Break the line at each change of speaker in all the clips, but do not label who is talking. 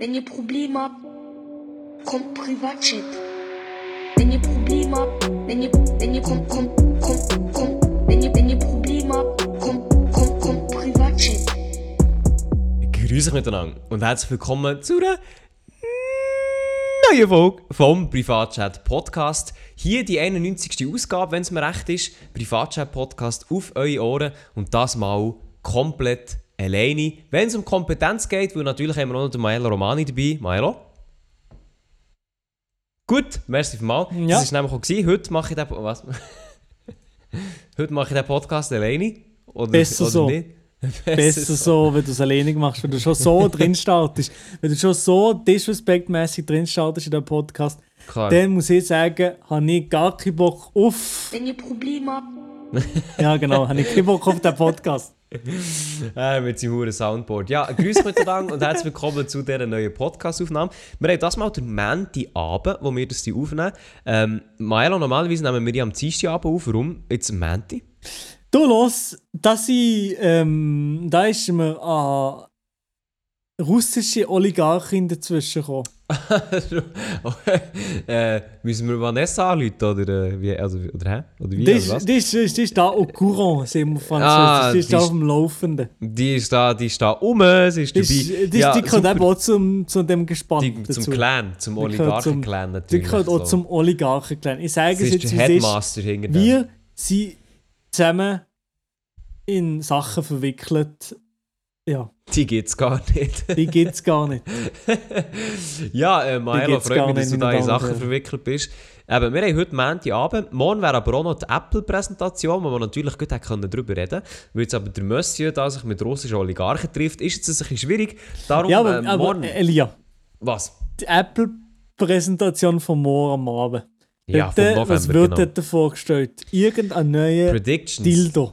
Wenn ihr Probleme habt, kommt Privatchat. Wenn ihr Probleme habt, wenn ihr, wenn ihr, kommt, kommt, kommt, kommt, wenn ihr, wenn ihr Probleme habt, kommt, kommt, kommt Privatchat.
Grüße euch miteinander und herzlich willkommen zu einer neuen Folge vom Privatchat Podcast. Hier die 91. Ausgabe, wenn es mir recht ist. Privatchat Podcast auf eure Ohren und das mal komplett alleine. Wenn es um Kompetenz geht, weil natürlich haben wir auch noch den Maelo Romani dabei. Maelo? Gut, merci vielmals.
Ja.
Das war nämlich auch. Gewesen. Heute mache ich den... Was? Heute mache ich den Podcast alleine. Oder,
Besser
oder
so.
Nicht?
Besser so, wenn du es alleine machst, wenn du schon so drin startest. Wenn du schon so disrespektmäßig drin startest in dem Podcast,
Klar.
dann muss ich sagen, habe ich gar keinen Bock auf.
Wenn ihr Probleme habt,
Ja, genau, habe ich keinen Bock auf den Podcast.
Äh, mit seinem huren Soundboard. Ja, grüß miteinander und herzlich willkommen zu dieser neuen Podcast-Aufnahme. Wir haben das mal den Mänti Abend, wo wir das aufnehmen. Ähm, Maelo, normalerweise nehmen wir die am Dienstagabend auf. Warum jetzt Mänti?
Du los, dass ich, ähm, da ist mir an russische Oligarchin dazwischen gekommen.
äh, müssen wir Vanessa anrufen oder äh, wie? Also, oder, hä? oder wie?
Die
oder was?
ist, die ist, die ist, die ist da au courant, sagen wir Französisch.
Ah,
die ist
die
da auf dem Laufenden.
Die ist da, die ist da um, sie ist
Die,
dabei.
ist, die,
Ja,
die gehört eben auch zum, zu dem Gespann
Die, zum
dazu.
Clan, zum
Die gehört
Oligarchen-Clan
Die
natürlich.
gehört auch
so.
zum Oligarchen-Clan. Ich sage es jetzt,
der
wie es ist.
Headmaster.
Wir sind zusammen in Sachen verwickelt. Ja,
Die gibt's gar nicht.
die gibt es gar nicht.
Ja, äh,
gibt's
freut mich, dass du da in Sachen verwickelt bist. Eben, wir haben heute Montagabend. Morgen wäre aber auch noch die Apple-Präsentation, wo wir natürlich gut können darüber reden Weil jetzt aber der Monsieur, der sich mit russischen Oligarchen trifft, ist jetzt ein bisschen schwierig. Darum,
Ja, aber,
äh, morgen...
Elia,
was?
die Apple-Präsentation von morgen am Abend.
Ja,
äh,
November,
Was wird
genau.
dort vorgestellt? Irgendein neuer. Dildo.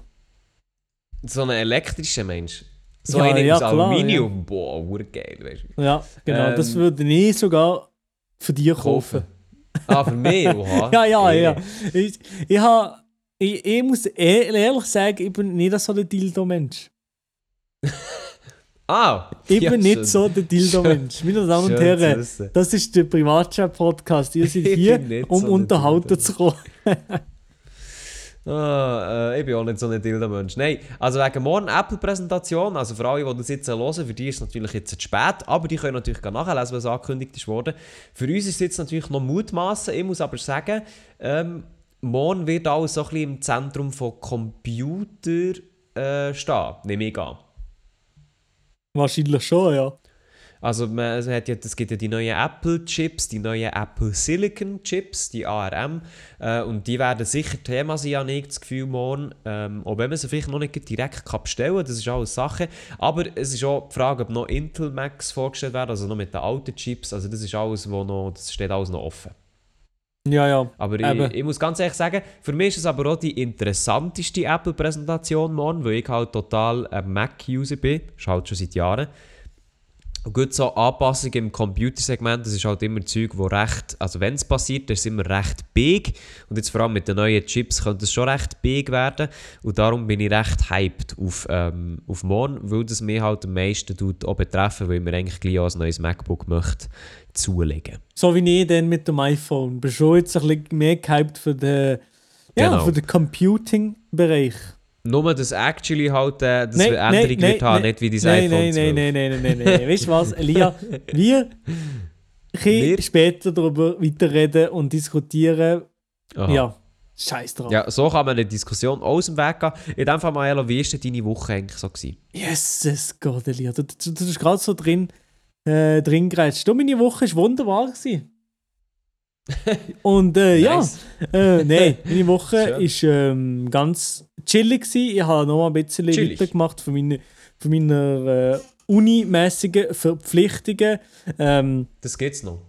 So ein elektrischer Mensch. So
Ja,
einer
ja,
aus
klar,
Aluminium. Boah, urgeil, weißt du.
Ja, genau.
Ähm,
das würde ich sogar für dich kaufen.
Ah, für mich? Oha.
Ja, ja,
Ey.
ja. Ich, ich, ha, ich, ich muss e- ehrlich sagen, ich bin nicht so der Dildo-Mensch.
Ah!
Ich
ja,
bin
schön.
nicht so der Dildo-Mensch. Meine Damen und
Schön
Herren, das ist der Privatchat-Podcast. Ihr seid hier, um
so
unterhalten zu kommen.
Ah, äh, ich bin auch nicht so ein Dildo-Mensch. Nein, also wegen morgen Apple-Präsentation, also für alle, die das jetzt hören, für die ist es natürlich jetzt zu spät, aber die können natürlich nachlesen, was angekündigt ist worden. Für uns ist es jetzt natürlich noch Mutmaßen. Ich muss aber sagen, ähm, morgen wird alles so ein bisschen im Zentrum von Computer äh, stehen, nehme ich an.
Wahrscheinlich schon, ja.
Also man, es, hat ja, es gibt ja die neuen Apple-Chips, die neuen Apple Silicon-Chips, die ARM, äh, und die werden sicher Thema sein, habe ich das Gefühl, morgen. Ähm, auch wenn man sie vielleicht noch nicht direkt kann bestellen kann, das ist alles Sache. Aber es ist auch die Frage, ob noch Intel Macs vorgestellt werden, also noch mit den alten Chips, also das ist alles, wo noch, das steht alles noch offen.
Ja, ja.
Aber ich, ich muss ganz ehrlich sagen, für mich ist es aber auch die interessanteste Apple-Präsentation morgen, weil ich halt total ein Mac-User bin. Ist halt schon seit Jahren. Und gut, so Anpassungen im Computersegment, das ist halt immer Zeug, wo recht, also wenn es passiert, das ist immer recht big. Und jetzt vor allem mit den neuen Chips könnte es schon recht big werden. Und darum bin ich recht hyped auf, ähm, auf morgen, weil das mich halt am meisten tut, auch betreffen, weil ich mir eigentlich gleich auch ein neues MacBook möchte zulegen.
So wie ich dann mit dem iPhone. Bin schon jetzt ein bisschen mehr gehypt für den, ja,
Genau.
für den Computing-Bereich.
Nur, dass actually halt äh, das
Nein,
Änderung
nein,
wird haben,
nein,
nicht wie dein
nein,
iPhone
nein,
12.
nein, nein, nein, nein, nein, nein. Weißt du was, Elia? Wir können später darüber weiterreden und diskutieren.
Aha.
Ja, scheiß drauf.
Ja, so kann man eine Diskussion aus dem Weg gehen. In dem Fall, Maelo, wie war denn deine Woche eigentlich so? Gewesen?
Jesus Gott, Elia. Du, du, du bist gerade so drin, äh, drin gerätscht. Du, meine Woche war wunderbar. Gewesen. Und äh,
Nice.
ja, äh, nein, meine Woche war ähm, ganz chillig. Gewesen. Ich habe noch ein bisschen
Chillig.
weitergemacht von meiner, von meiner äh, unimäßigen Verpflichtungen. Ähm,
Das gibt's noch.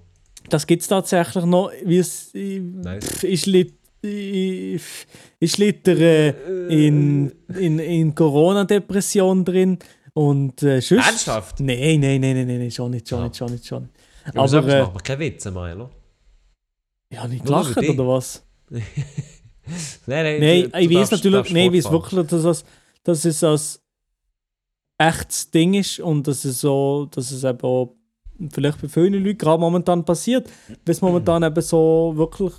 das gibt es tatsächlich noch. Wie es, äh,
Nice.
ich schlitt, ich, ich schlittere in, in, in Corona-Depression drin. Und äh, sonst-
Ernsthaft?
Nein, nein, nein, nein, nein, schon nicht, schon
Ja.
nicht, schon nicht, schon nicht.
Aber so
Aber, äh,
macht man keine Witze, Maelo.
Ja, nicht
Nur
gelacht oder was?
Nein, nein,
Nein,
du-
ich weiß natürlich, nein, ich weiß wirklich, dass es, dass es ein echtes Ding ist und dass es so, dass es eben auch vielleicht bei vielen Leuten gerade momentan passiert, weil es momentan eben so wirklich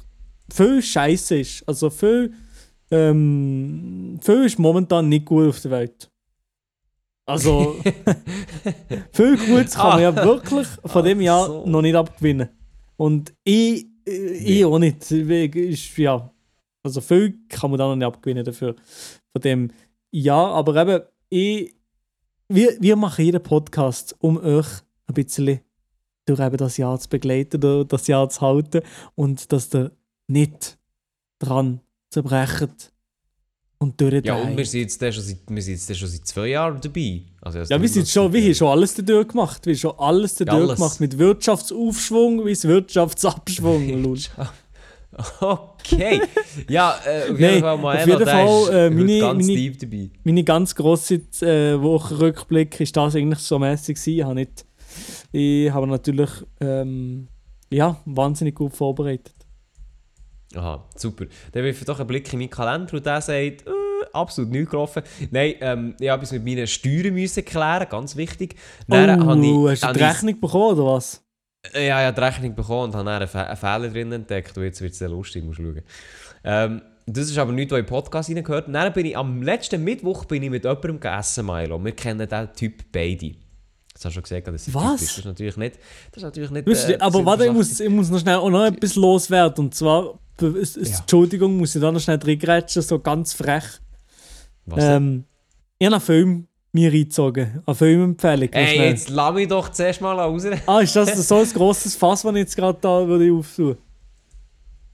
viel Scheiße ist. Also viel, ähm, viel ist momentan nicht gut auf der Welt. Also, viel Gutes kann man ja wirklich von dem
Ach
Jahr
so.
noch nicht abgewinnen. Und ich, ich auch nicht. Ist, ja, also viel kann man da noch nicht abgewinnen dafür. Von dem Jahr. Aber eben, ich, wir, wir machen jeden Podcast, um euch ein bisschen durch eben das Jahr zu begleiten, das Jahr zu halten und dass ihr nicht dran zerbrecht und durch
Ja, und wir sind jetzt schon seit, wir sind jetzt schon seit zwei Jahren dabei. Also,
Ja, wir sind schon, wir haben schon alles dadurch gemacht. Wir haben schon alles dadurch
alles.
gemacht. Mit Wirtschaftsaufschwung bis Wirtschaftsabschwung.
Okay. ja, äh, auf
Nein,
jeden Fall mal
auf jeden Fall,
ist
äh, meine-
ganz
meine-
deep dabei.
Meine ganz grosse äh, Wochenrückblick ist das eigentlich so mäßig. Ich habe nicht, ich habe natürlich ähm, ja, wahnsinnig gut vorbereitet.
Aha, super. Dann wirf ich doch einen Blick in meinen Kalender und der sagt, äh, absolut nichts gelaufen. Nein, ähm, ich habe es mit meinen Steuern müssen klären, ganz wichtig. Dann habe ich-
oh, hast du die
ich-
Rechnung bekommen oder was?
Äh, Ja, ich habe die Rechnung bekommen und habe einen, Fe einen Fehler drin entdeckt. Und jetzt wird es sehr lustig, musst du schauen. Ähm, das ist aber nichts, was in den Podcast reingehört. Und Dann bin ich am letzten Mittwoch bin ich mit jemandem gegessen, Milo. Wir kennen diesen Typ beide. Das hast du schon gesagt, dass ich
Was?
Ist. Das ist natürlich nicht... Das ist natürlich nicht äh,
aber warte, ich muss, ich muss noch schnell auch noch etwas loswerden. Und zwar, es- es-
Ja.
Entschuldigung, muss ich da noch schnell reingrätschen, so ganz frech.
Was?
Ähm, ich habe einen Film mir reingezogen. Eine Filmempfehlung.
Ey,
schnell.
jetzt lass mich doch zuerst mal raus.
Ah, ist das so ein grosses Fass, das ich jetzt gerade da würde aufsuchen?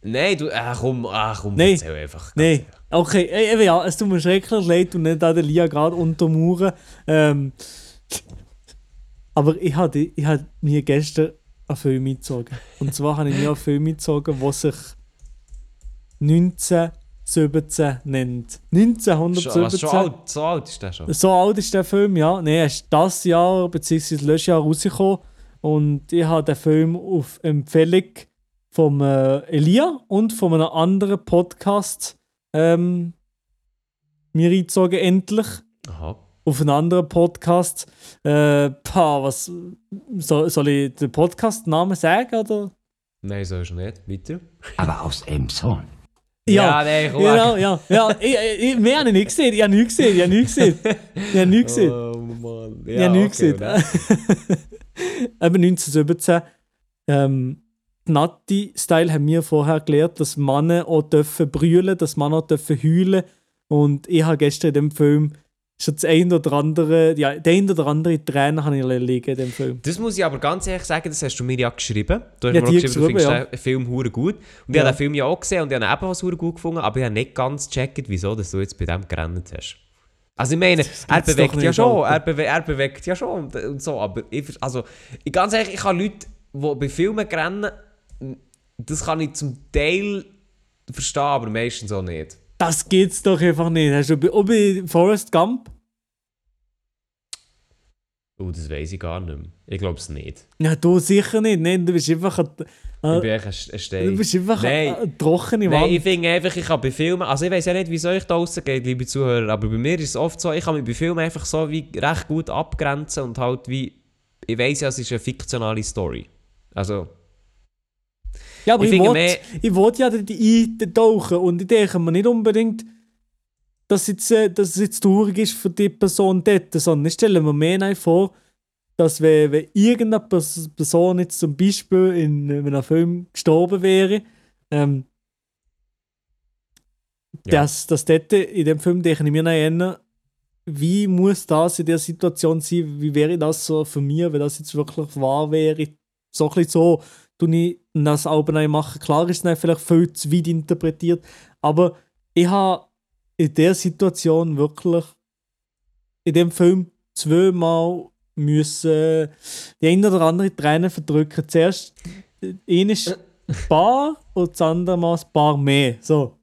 Nein, du... Ach komm, ach komm,
Nein.
erzähl einfach.
Nein. Okay, ey, eben ja, es tut mir schrecklich leid und nicht an der Lia gerade untermauern. Ähm, aber ich habe ich hab mir gestern einen Film eingezogen. Und zwar habe ich mir einen Film eingezogen, der sich 1917 nennt.
ehrlich. Schon,
1917.
was, schon alt, so alt ist der schon.
So alt ist der Film, ja. Nein, er ist das Jahr bzw. Löschjahr rausgekommen. Und ich habe den Film auf Empfehlung von äh, Elia und von einem anderen Podcast ähm, mir eingezogen, endlich.
Aha.
Auf einen anderen Podcast. Äh, pah, was. Soll, soll ich den Podcast-Namen sagen? Oder?
Nein, so ist er nicht. Weiter.
aber aus Elmshorn.
Ja, nein, komm,
Genau, ja. ja. Ich, ich, mehr habe ich nicht gesehen. Ich habe nichts gesehen. Ich habe nichts gesehen. Ich habe nichts gesehen.
Oh Mann.
Ja, nichts
okay,
gesehen. Eben 1917. Ähm, Natti-Style haben wir vorher gelernt, dass Männer auch dürfen brüllen, dass Männer auch dürfen heulen. Und ich habe gestern in dem Film schon das ein oder andere, ja, den ein oder andere Tränen habe ich liegen in dem Film.
Das muss ich aber ganz ehrlich sagen, das hast du mir ja geschrieben. Du hast
Ja,
mir auch
dir
geschrieben, du
geschrieben,
findest
ja.
den Film hure gut. Und ich
Ja.
habe den Film ja auch gesehen und ich habe ihn ebenfalls hure gut gefunden, aber ich habe nicht ganz gecheckt, wieso dass du jetzt bei dem gerannt hast. Also ich meine, er bewegt ja schon, er, bewe er bewegt ja schon und, und so, aber ich, also, ich, ganz ehrlich, ich habe Leute, die bei Filmen rennen, das kann ich zum Teil verstehen, aber meistens auch nicht.
Das geht's doch einfach nicht. Hast du bei, auch bei Forrest Gump?
Oh, das weiß ich gar nicht mehr. Ich glaube es nicht.
Ja, du sicher nicht. Nein, du bist einfach ein,
Ich bin echt ein, ein Stein.
du bist einfach
Nein.
eine, eine trockene
Nein,
Wand.
ich finde einfach, ich kann bei Filmen, also ich weiß ja nicht, wie es euch da geht, liebe Zuhörer, aber bei mir ist es oft so, ich kann mich bei Filmen einfach so wie recht gut abgrenzen und halt wie, ich weiß ja, es ist eine fiktionale Story. Also,
Ja, aber
Ich
ich, will ja die eintauchen und ich denke mir nicht unbedingt, dass, jetzt, äh, dass es jetzt traurig ist für die Person dort, sondern ich stelle mir mehr vor, dass wenn, wenn irgendeine Pers- Person jetzt zum Beispiel in einem Film gestorben wäre, ähm,
Ja.
dass, dass dort in dem Film denke ich mir eher, wie muss das in der Situation sein, wie wäre das so für mich, wenn das jetzt wirklich wahr wäre, so ein bisschen so, tue ich das Album machen. Klar ist es vielleicht viel zu weit interpretiert, aber ich habe in der Situation wirklich in dem Film zweimal müssen die eine oder andere Träne verdrücken. Zuerst ein ist ein paar und das andere Mal ein paar mehr. So.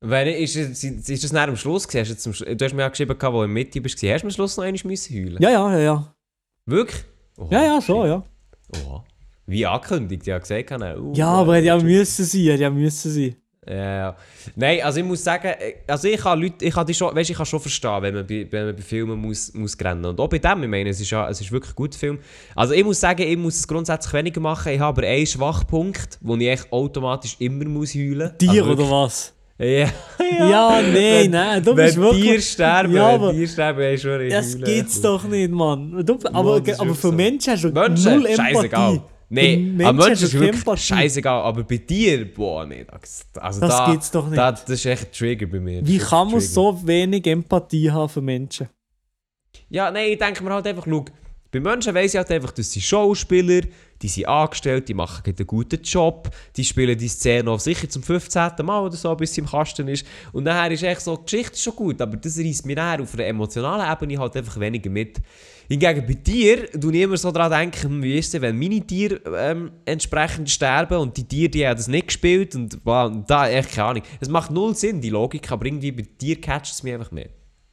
wenn, ist, es- ist das nach am Schluss gewesen? Hast du, zum du hast mir ja geschrieben, wo du in der Mitte bist, hast du am Schluss noch einmal müssen heulen?
Ja, ja, ja, ja.
Wirklich? Oha,
Ja, ja, schon, ja.
Oha. Wie angekündigt, ja gesagt, habe, uh,
Ja, aber hätte ja müssen sein, hätte ja müssen sein.
Ja, ja. Nein, also ich muss sagen, äh, also ich kann Leute, ich kann die schon, weißt, ich kann schon verstehen, wenn man bei, wenn man bei Filmen muss, muss rennen. Und auch bei dem, ich meine, es ist, ja, es ist wirklich ein guter Film. Also ich muss sagen, ich muss es grundsätzlich weniger machen. Ich habe aber einen Schwachpunkt, wo ich echt automatisch immer muss heulen muss.
Tier
also
oder
wirklich-
was?
Ja,
Ja, nein,
Wenn-
nein, du
wenn
bist wirklich...
Tiere sterben,
Ja,
wenn
aber-
Tiere sterben, ey, schon ich
Das gibt's doch nicht, Mann. Du, aber,
ist
aber
wirklich
für
so.
Menschen hast du
Menschen,
null Empathie.
scheißegal. Nein, am Menschen
hast
ist wirklich scheißegal, aber bei dir, boah, nicht. Also
Das
da,
gibt's doch nicht.
Da, das ist echt ein Trigger bei mir.
Wie kann man so wenig Empathie haben für Menschen?
Ja, nein, ich denke mir halt einfach, schau, bei Menschen weiss ich halt einfach, das sind Schauspieler, die sind angestellt, die machen einen guten Job, die spielen die Szene auf sicher zum 15. Mal oder so, bis sie im Kasten ist. Und nachher ist echt so, die Geschichte ist schon gut, aber das reißt mir nachher auf einer emotionalen Ebene halt einfach weniger mit. Hingegen bei dir, du ich immer so daran denken, wie ist es, wenn meine Tiere ähm, entsprechend sterben und die Tiere, die haben das nicht gespielt und, und da, echt keine Ahnung. Es macht null Sinn, die Logik, aber irgendwie bei dir catcht es mich einfach mehr.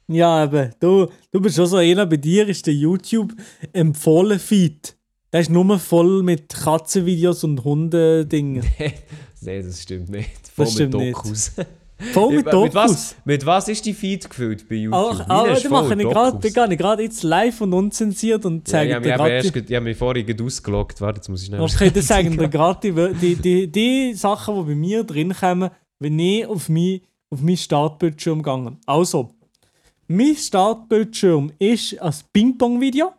Ja, eben. Du, du bist schon so einer, bei dir ist der YouTube-empfohlen Feed. Der ist nur voll mit Katzenvideos und Hundedingen.
Nein, das stimmt nicht. Voll
Das
mit
stimmt nicht.
Dokus.
Voll mit
mit, was,
Dokus.
mit was ist die Feed gefüllt bei YouTube? Meine
aber da mache ich
Dokus.
gerade, da gehe ich gerade jetzt live und unzensiert und
Ja,
zeige
ich habe
dir gerade.
ich habe mich vorhin gerade ausgeloggt. Warte, jetzt muss ich schnell...
Okay, dann sagen dir gerade die, die, die, Sachen, die bei mir drin kommen, wenn ich auf mein, auf meinen Startbildschirm gehe. Also, mein Startbildschirm ist ein Ping-Pong-Video.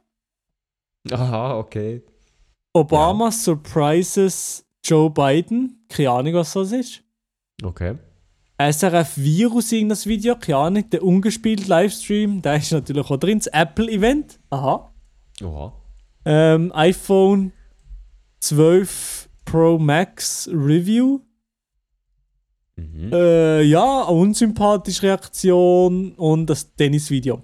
Aha, okay.
Obama surprises Joe Biden. Keine Ahnung, was das ist.
Okay.
SRF Virus irgendein Video, keine Ahnung. Der ungespielt Livestream, der ist natürlich auch drin. Das Apple-Event. Aha.
Oha.
Ähm, iPhone 12 Pro Max Review.
Mhm.
Äh, ja, eine unsympathische Reaktion und das Tennisvideo.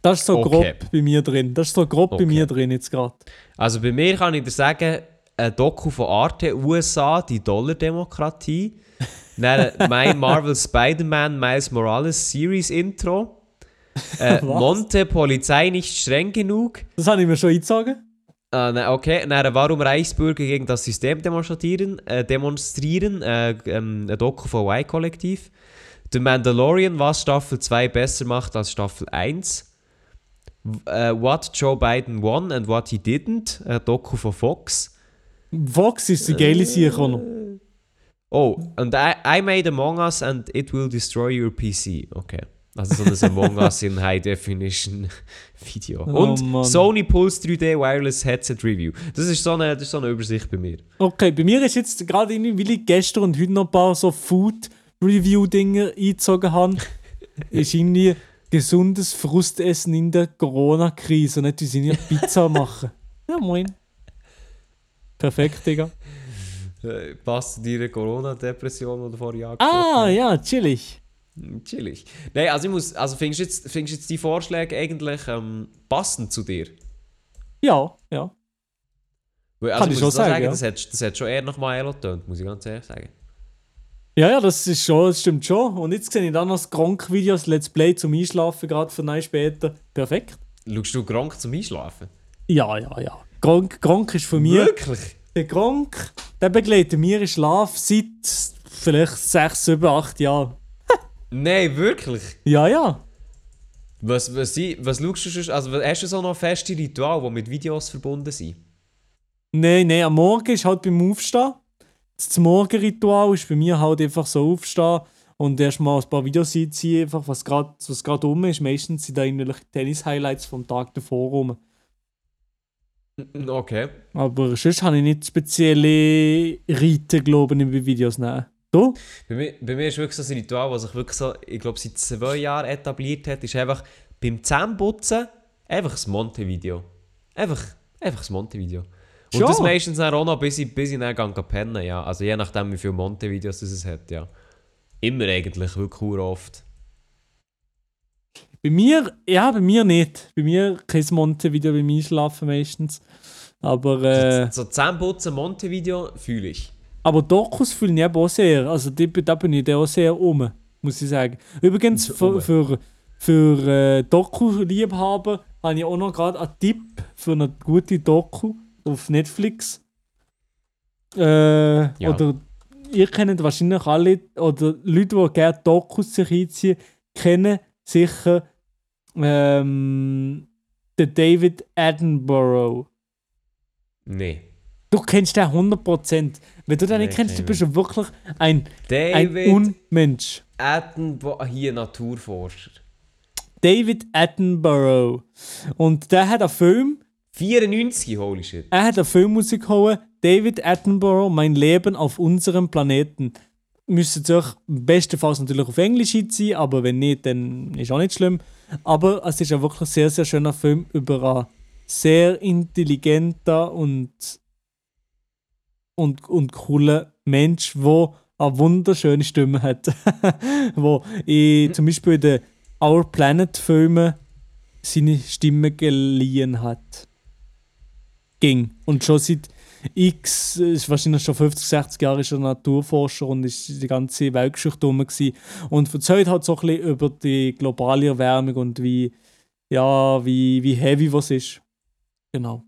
Das ist so
Okay.
grob bei mir drin. Das ist so grob
Okay.
bei mir drin jetzt gerade.
Also bei mir kann ich dir sagen, ein Doku von Arte, USA, die Dollar-Demokratie. Dann My Marvel Spider-Man Miles Morales Series Intro. Äh? Monte Polizei nicht streng genug.
Das habe ich mir schon eingezogen.
Äh, okay, dann warum Reichsbürger gegen das System demonstrieren, äh, demonstrieren äh, ähm, ein Doku von Y-Kollektiv. The Mandalorian, was Staffel 2 besser macht als Staffel 1. W- Äh, what Joe Biden won and what he didn't, ein Doku von Fox.
Fox ist die geile noch.
Oh, and I, I made Among Us and it will destroy your PC. Okay. Also so ein Among Us in High Definition Video.
Oh,
Und
Mann.
Sony Pulse 3D Wireless Headset Review. Das ist so eine, das ist so eine Übersicht bei mir.
Okay, bei mir ist jetzt gerade irgendwie, weil ich gestern und heute noch ein paar so Food-Review-Dinge eingezogen habe, ist irgendwie gesundes Frustessen in der Corona-Krise und nicht wie sie nicht Pizza machen. Ja, moin. Perfekt, Digga.
Äh, passt deiner Corona-Depression, die du vorhin
Ah,
angesprochen
ja, chillig.
Chillig. Nein, also ich muss, also findest du jetzt, findest jetzt die Vorschläge eigentlich ähm, passend zu dir?
Ja, ja.
Weil,
Kann ich schon
so
sagen, ja.
das, hat, das hat schon eher nach Maelo getönt, muss ich ganz ehrlich sagen.
Ja, ja, das ist schon, das stimmt schon. Und jetzt sehe ich dann noch das Gronk-Video, das Let's Play zum Einschlafen, gerade für eine später. Perfekt.
Schaust du Gronk zum Einschlafen?
Ja, ja, ja. Gronk, Gronk ist von mir.
Wirklich?
Der Gronk, der begleitet mir in Schlaf seit vielleicht 6, 7, 8 Jahren.
Nein, wirklich?
Ja, ja.
Was, was, was schaust du sonst? Also hast du so noch feste Rituale, die mit Videos verbunden sind?
Nein, nein, am Morgen ist halt beim Aufstehen. Das Morgenritual ist bei mir halt einfach so aufstehen und erstmal ein paar Videos einziehen, einfach was gerade was grad rum ist. Meistens sind da irgendwelche Tennis-Highlights vom Tag davor rum.
Okay.
Aber sonst habe ich nicht spezielle Riten, glaube ich, bei Videos. Nein. Du?
Bei mir, bei mir ist wirklich so ein Ritual, das sich wirklich so, ich glaube, seit zwei Jahren etabliert hat, ist einfach beim Zähneputzen einfach das Monte-Video. Einfach, einfach das Monte-Video. Und
Schon?
das meistens dann auch noch, bis ich, bis ich dann pennen, ja. Also je nachdem, wie viele Monte-Videos es hat, ja. Immer eigentlich, wirklich oft.
Bei mir, ja, bei mir nicht. Bei mir kein Monte-Video beim Einschlafen meistens. Aber, äh,
So Zähneputzen, Monte-Video fühle ich.
Aber Dokus fühlen ich eben auch sehr. Also die, da bin ich auch sehr um, muss ich sagen. Übrigens, für, für, für äh, Doku-Liebhaber habe ich auch noch gerade einen Tipp für eine gute Doku auf Netflix. Äh,
Ja.
Oder ihr kennt wahrscheinlich alle, oder Leute, die gerne Dokus sich einziehen, kennen sicher ähm, den David Attenborough.
Nee.
Du kennst den 100%. Wenn du den nicht kennst, dann
kenn
bist du wirklich ein, ein
David
Unmensch.
Attenborough, hier Naturforscher.
David Attenborough. Und der hat einen Film,
94, holy shit.
er hat einen Film rausgehauen, David Attenborough, Mein Leben auf unserem Planeten. Müsste euch bestenfalls natürlich auf Englisch sein, aber wenn nicht, dann ist auch nicht schlimm. Aber es ist ein wirklich sehr, sehr schöner Film über einen sehr intelligenten und, und, und coolen Mensch, der eine wunderschöne Stimme hat. wo in, zum Beispiel in den Our Planet Filmen seine Stimme geliehen hat. Ging. Und schon seit X, ist wahrscheinlich schon 50, 60 Jahre ist er Naturforscher und ist die ganze Weltgeschichte rum gewesen. Und erzählt halt so ein bisschen über die globale Erwärmung und wie, ja, wie, wie heavy was ist. Genau.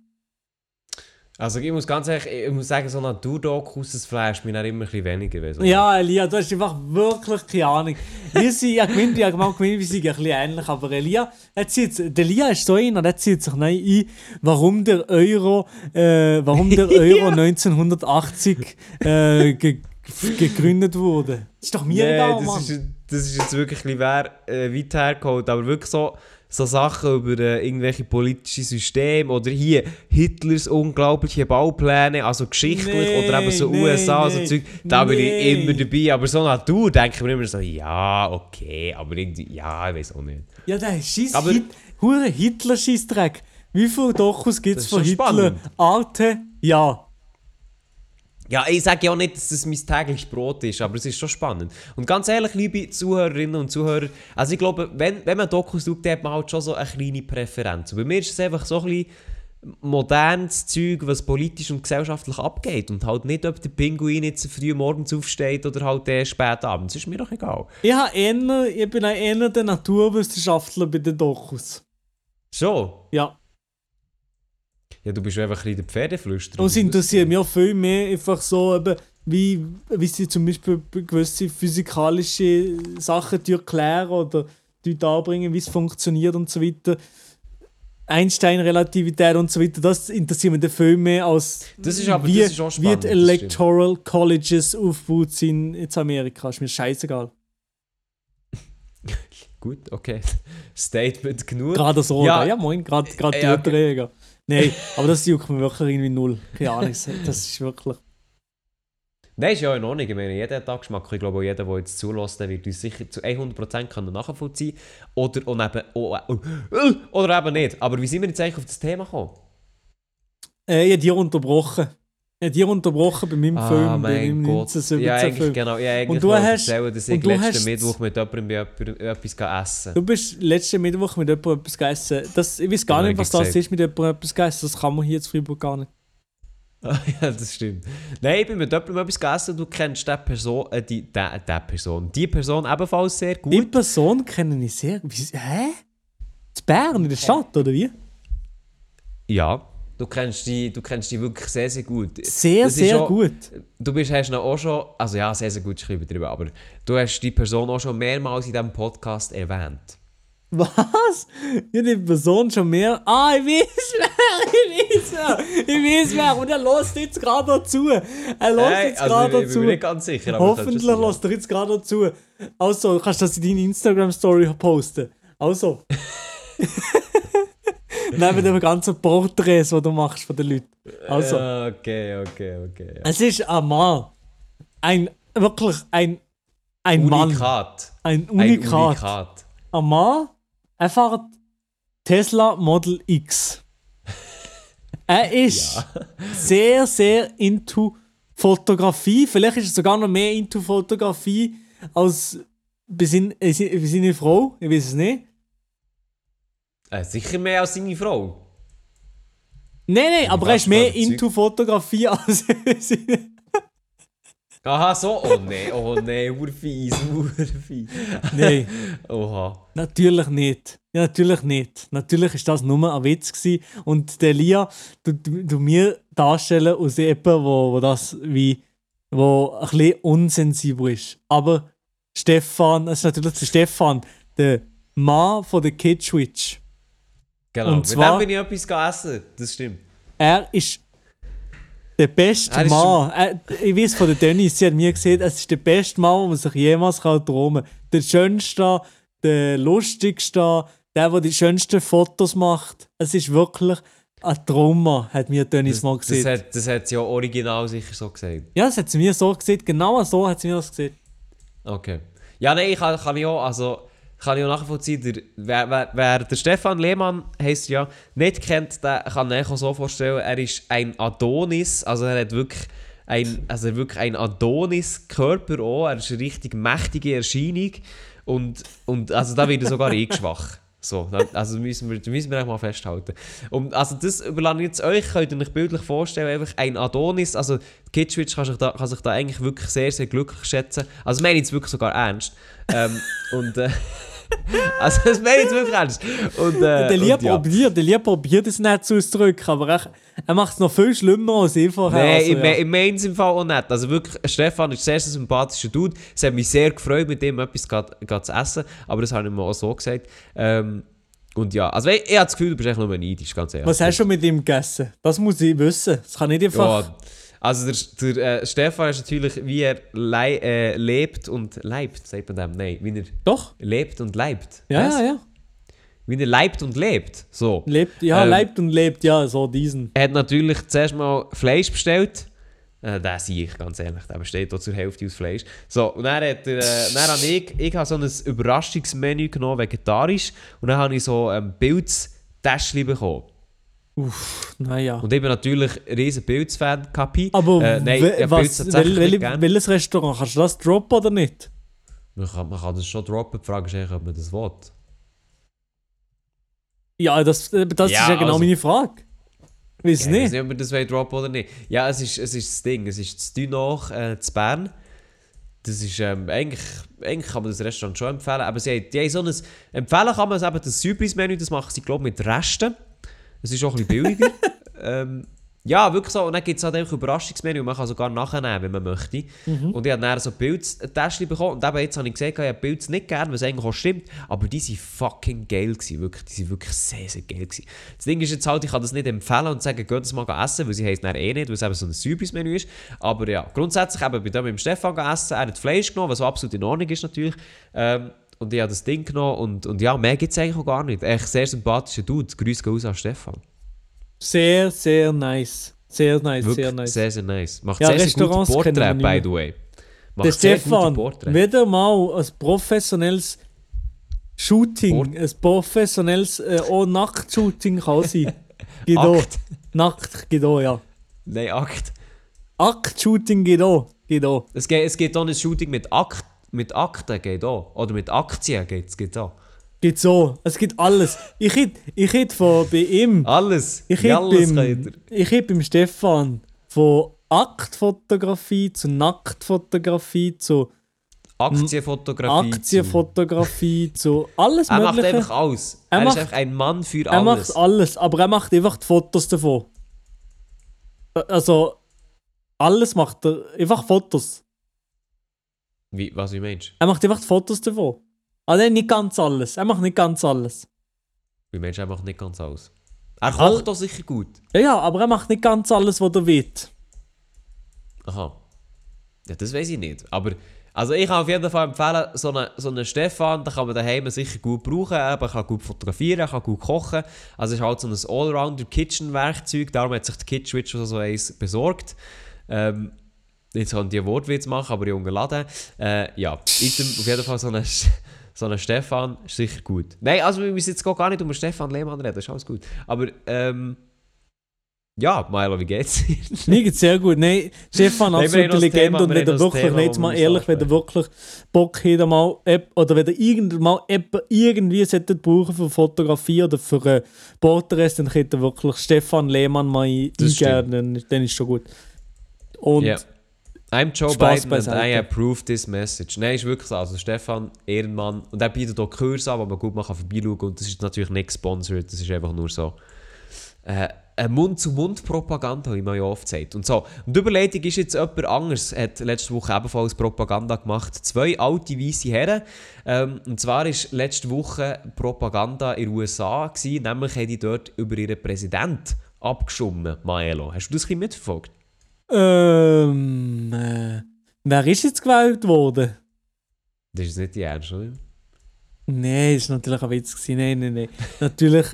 Also ich muss ganz ehrlich, ich muss sagen, so Naturdokus, das flasht mich dann immer ein bisschen weniger. weißt du.
Ja, Elia, du hast einfach wirklich keine Ahnung. Wir sind, ja, gemeint, ja, gemeint, wir sind ein bisschen ähnlich, aber Elia, er zieht, der Elia ist so einer, der zieht sich nein ein, warum der Euro, äh, warum der Euro 1980 äh, ge gegründet wurde. Das ist doch mir
Nee,
egal, Mann.
das, ist, das ist jetzt wirklich ein bisschen äh, weit hergeholt, aber wirklich so, so Sachen über äh, irgendwelche politischen Systeme oder hier Hitlers unglaubliche Baupläne, also geschichtlich
Nee,
oder eben so
nee,
USA, so
nee,
Zeug, da bin ich immer dabei, aber so Natur denke ich mir immer so, ja, okay, aber irgendwie, ja, ich weiß auch nicht.
Ja, der scheiß
Aber-
Hit hure Hitler-Scheissdreck. Wie viele Dokus gibt es von Hitler?
spannend.
Arte? Ja.
Ja, ich sage ja auch nicht, dass das mein tägliches Brot ist, aber es ist schon spannend. Und ganz ehrlich, liebe Zuhörerinnen und Zuhörer, also ich glaube, wenn, wenn man Dokus schaut, hat man halt schon so eine kleine Präferenz. Und bei mir ist es einfach so ein bisschen modernes Zeug, was politisch und gesellschaftlich abgeht. Und halt nicht, ob der Pinguin jetzt früh morgens aufsteht oder halt erst spät abends. Das ist mir doch egal.
Ich, habe eher, ich bin ein eher der Naturwissenschaftler bei den Dokus.
Schon?
Ja.
Ja, du bist einfach ein bisschen der Pferdeflüsterer.
Und es interessiert mich auch viel mehr einfach so, eben, wie, wie sie zum Beispiel gewisse physikalische Sachen die erklären oder die anbringen, wie es funktioniert und so weiter. Einstein-Relativität und so weiter, das interessiert mich viel mehr als
Das ist aber-
wie,
das ist auch
wie
spannend,
die
das stimmt.
Electoral Colleges aufgebaut sind in Amerika. Ist mir scheißegal.
Gut, okay. Statement genug.
Gerade so,
Ja.
ja, ja moin, gerade gerade
Ja,
die Träger. Nein, aber das juckt mir wirklich irgendwie null. Keine Ahnung, das ist wirklich...
Nein, ist ja in Ordnung. Ich meine, jeder hat Geschmack. Ich glaube, auch jeder, der jetzt zulässt, wird uns sicher zu 100% können nachvollziehen Oder, und eben, oh, oh, oh, oder eben nicht. Aber wie sind wir jetzt eigentlich auf das Thema gekommen?
Äh, ich habe dir unterbrochen. Ich habe dir unterbrochen bei meinem Film, bei
mein
meinem
Gott.
1917
Ja, eigentlich,
Film.
genau. Ja, eigentlich
Und du hast-
erzählen, dass ich letzten
hast-
Mittwoch mit jemandem etwas essen
Du bist letzten Mittwoch mit jemandem etwas gegessen. Das, ich weiß gar
Ja,
nicht, was das ist, mit jemandem etwas gegessen. Das kann man hier in Freiburg gar nicht.
Ah, ja, das stimmt. Nein, ich bin mit jemandem etwas gegessen. Du kennst die Person, äh, die, die, die Person, die Person ebenfalls sehr gut.
Die Person kenne ich sehr... Wie, hä? In Bern, in der Stadt, oder wie?
Ja, du kennst die, du kennst die wirklich sehr, sehr gut.
Sehr,
Das
sehr
auch-
gut.
Du bist, hast auch schon, also ja, sehr, sehr gut geschrieben drüber, aber du hast die Person auch schon mehrmals in diesem Podcast erwähnt.
Was? Ich habe die Person schon mehr... Ah, ich weiß wer, ich weiß wer, ich weiß wer. Und er lässt jetzt gerade dazu. Er lässt
Hey,
jetzt
also,
gerade
ich bin
dazu.
mir nicht ganz sicher,
Hoffentlich lässt er jetzt gerade dazu. Also, kannst du das in deine Instagram-Story posten. Also. Neben dem ganzen Porträts, die du machst von den Leuten. Also.
Okay, okay, okay. Ja.
es ist ein Mann. Ein, wirklich ein, ein Mann.
Unikat.
Ein
Ein
Unikat.
Unikat.
Ein Mann, er fährt Tesla Model X. er ist sehr, sehr into Fotografie. Vielleicht ist er sogar noch mehr into Fotografie als bei, sein, äh, se- bei seiner Frau. Ich weiß es nicht.
Äh, sicher mehr als seine Frau.
Nein, nein, aber er ist mehr into Fotografie als seine.
Aha, so. Oh nein, oh nein, urfies, urfies.
Nein,
Oha.
natürlich nicht. Ja, natürlich nicht. Natürlich ist das nur ein Witz gewesen. Und der Lia, du, du, du mir darstellen als jemand, wo, wo das wie wo ein bisschen unsensibel ist. Aber Stefan, das ist natürlich der Stefan, der Mann von der Kid-Switch.
Genau,
Und
mit
zwar-
dem bin ich etwas gegessen. Das stimmt.
Er ist der beste
ist
Mann. Er, ich weiß von der Dennis, sie hat mir gesagt, es ist der beste Mann, den man sich jemals träumen kann. Der schönste, der lustigste, der, der die schönsten Fotos macht. Es ist wirklich ein Trauma, hat mir Dennis
Das,
mal
das,
gesagt.
hat, das hat sie ja original sicher so gesagt.
ja, das hat sie mir so gesagt. Genau so hat sie mir das gesagt.
Okay. Ja, nein, ich kann, kann auch, also, kann ich auch nachvollziehen, der, wer, wer, wer der Stefan Lehmann heisst ja, nicht kennt, der kann ich so vorstellen, er ist ein Adonis, also er hat wirklich ein, also wirklich ein Adonis-Körper auch, er ist eine richtig mächtige Erscheinung und, und also da wird er sogar eh schwach. So, also müssen wir, müssen wir mal festhalten. Und also das überlasse ich jetzt euch, könnt ihr euch bildlich vorstellen, einfach ein Adonis, also Kitschwitch kann sich, da, kann sich da eigentlich wirklich sehr, sehr glücklich schätzen. Also meine ich jetzt wirklich sogar ernst. Ähm, und äh, also das meine ich jetzt wirklich ernst. Und, äh,
Der Lieb
ja.
probiert, der Lieb probiert es nicht zu auszudrücken, aber er, er macht es noch viel schlimmer als ich vorher.
Nein,
also,
im,
ja.
im meine es im Fall auch nicht. Also wirklich, Stefan ist sehr, sehr sympathischer Dude. Es hat mich sehr gefreut, mit dem etwas zu essen. Aber das habe ich mir auch so gesagt. Ähm, und ja, also ich, ich habe das Gefühl, du bist echt nur neidisch, ganz ehrlich.
Was hast du mit ihm gegessen? Das muss ich wissen. Das kann nicht einfach.
Ja, also der, der äh, Stefan ist natürlich, wie er lei äh, lebt und leibt, sagt man dem? Nein, wie er
Doch?
lebt und leibt.
Ja,
Was?
ja, ja.
Wie er leibt und lebt. So.
Lebt, ja,
Ähm,
lebt und lebt, ja, so diesen.
Er hat natürlich zuerst mal Fleisch bestellt. Äh, den sehe ich, ganz ehrlich. Der besteht auch zur Hälfte aus Fleisch. So, und dann, hat er, äh, dann habe ich, ich habe so ein Überraschungsmenü genommen, vegetarisch. Und dann habe ich so ein Pilztäschchen bekommen.
Naja.
Und ich bin natürlich ein riesen Pilzfan, Kapi.
Aber
äh, nein, ja,
was, wel, wel,
gern.
welches Restaurant? Kannst du das droppen oder nicht?
Man kann, man kann das schon droppen. Die Frage ist eigentlich, ob man das will.
Ja, das, äh, das
Ja,
ist ja genau
also-
meine Frage. Weiß
Ja, ich
nicht.
weiß nicht, ob wir das droppen oder nicht. Ja, es ist, es ist das Ding. Es ist das Dünach, äh, zu Bern. Das ist, ähm, eigentlich, eigentlich kann man das Restaurant schon empfehlen. Aber sie haben, die haben so ein... Empfehlen kann man es eben das Surprise-Menü, das machen sie, glaube ich, mit Resten. Es ist auch ein bisschen billiger. ähm, ja, wirklich so. Und dann gibt es halt einfach Überraschungsmenü und man kann sogar nachnehmen, wenn man möchte. Und ich habe dann so Pilztäschchen bekommen. Und eben jetzt habe ich gesagt, ich habe Pilz nicht gern, was eigentlich auch stimmt. Aber die waren fucking geil. Gewesen, wirklich. Die waren wirklich sehr, sehr geil. Gewesen. Das Ding ist jetzt halt, ich kann das nicht empfehlen und sagen, geht das mal essen, weil sie heisst dann eh nicht, weil es eben so ein Surprise-Menü ist. Aber ja, grundsätzlich eben bei dem mit dem Stefan essen. Er hat Fleisch genommen, was absolut in Ordnung ist natürlich. Ähm, und ich habe das Ding genommen und, und ja, mehr gibt es eigentlich auch gar nicht. Echt sehr sympathischer Dude. Grüße gehen raus an Stefan.
Sehr, sehr nice. Sehr nice,
Wirklich
sehr nice.
sehr, sehr nice. Macht
Ja,
sehr, sehr gute
nicht
by the way. Macht
Der Stefan, wieder mal ein professionelles Shooting,
Port-
ein professionelles äh, auch Nackt-Shooting kann sein. Geht auch.
Akt.
Nackt geht auch, ja.
Nein, Akt.
Akt-Shooting geht auch. Geht auch.
Es geht, es geht auch ein Shooting mit, Akt, mit Akten, geht auch. Oder mit Aktien geht es auch.
Geht so. Es gibt alles. Ich hätte ich hätt von bei ihm,
Alles.
ich hätte beim,
könnt ihr.
ich hätt beim Stefan von Aktfotografie zu Nacktfotografie zu
Aktienfotografie.
Aktienfotografie zu alles
zu- Er macht
mögliche.
einfach alles.
Er
Er,
macht-
ist einfach ein Mann für
Er
alles.
macht alles, aber er macht einfach die Fotos davon. Also, alles macht er. Einfach Fotos.
Wie, was wie meinst
Er macht einfach die Fotos davon. Also nicht ganz alles. Er macht nicht ganz alles.
du? Wie meinst du, er macht nicht ganz alles? Er
All-
kocht doch sicher gut.
Ja, ja, aber er macht nicht ganz alles, was er will.
Aha. Ja, das weiß ich nicht. Aber also ich kann auf jeden Fall empfehlen, so einen so eine Stefan, den kann man daheim sicher gut brauchen. Er kann gut fotografieren, er kann gut kochen. Also es ist halt so ein Allrounder-Kitchen-Werkzeug. Darum hat sich die Kitschwitch so, so eins besorgt. Ähm, jetzt kann ich die Wortwitz machen, aber ich unterladen. Äh, ja, auf jeden Fall so ein so eine Stefan ist sicher gut. Nein, also wir müssen jetzt gar nicht um Stefan Lehmann reden, ist alles gut. Aber ähm, ja, Milo, wie geht's dir?
Mir geht's sehr gut. Nein, Stefan, absolute
das
Legende. Und wenn
das
wirklich,
Thema,
jetzt mal ehrlich, wenn er wirklich Bock hat, mal, oder wenn er irgendwann mal irgendwie sollte brauchen für Fotografie oder für äh, Porträts, dann könnte er wirklich Stefan Lehmann mal ein-
Das
eingeben, dann, dann ist schon gut. Und
Ja. I'm Joe
Spaß
Biden
beiseite.
and I approve this message. Nein, ist wirklich so. Also Stefan, Ehrenmann. Und er bietet auch Kurse an, wo man gut mal vorbeischauen kann. Und das ist natürlich nicht gesponsert, das ist einfach nur so. Äh, eine Mund-zu-Mund-Propaganda, ich mal ja oft gesagt. Und, so. und die Überleitung ist jetzt jemand anderes, hat letzte Woche ebenfalls Propaganda gemacht. Zwei alte weiße Herren. Ähm, und zwar war letzte Woche Propaganda in den USA, gewesen, nämlich haben die dort über ihren Präsidenten abgeschoben, Maelo. Hast du das ein bisschen mitverfolgt?
Ähm, äh, wer ist jetzt gewählt worden?
Das ist nicht die Ernst, oder?
Nein, das war natürlich ein Witz. Gewesen. Nein, nein, nein. natürlich,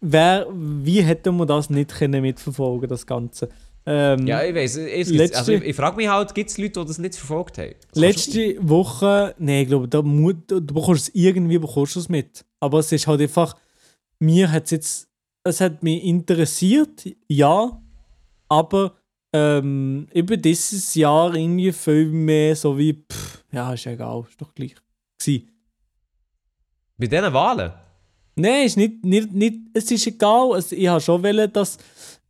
wer, wie hätte man das nicht können mitverfolgen das Ganze? Ähm,
Ja, ich weiß. Ich,
Letzte-
also ich, ich frage mich halt, gibt es Leute, die das nicht verfolgt haben? Das schon
letzte Woche, nein, ich glaube, da du bekommst es irgendwie bekommst du es mit. Aber es ist halt einfach, mir hat es jetzt, es hat mich interessiert, ja, aber ähm, über dieses Jahr irgendwie viel mehr so wie, pff, ja, ist egal, ist doch gleich. Gewesen.
Bei diesen Wahlen?
Nein, ist nicht, nicht, nicht, es ist egal. Also ich habe schon wollen, dass,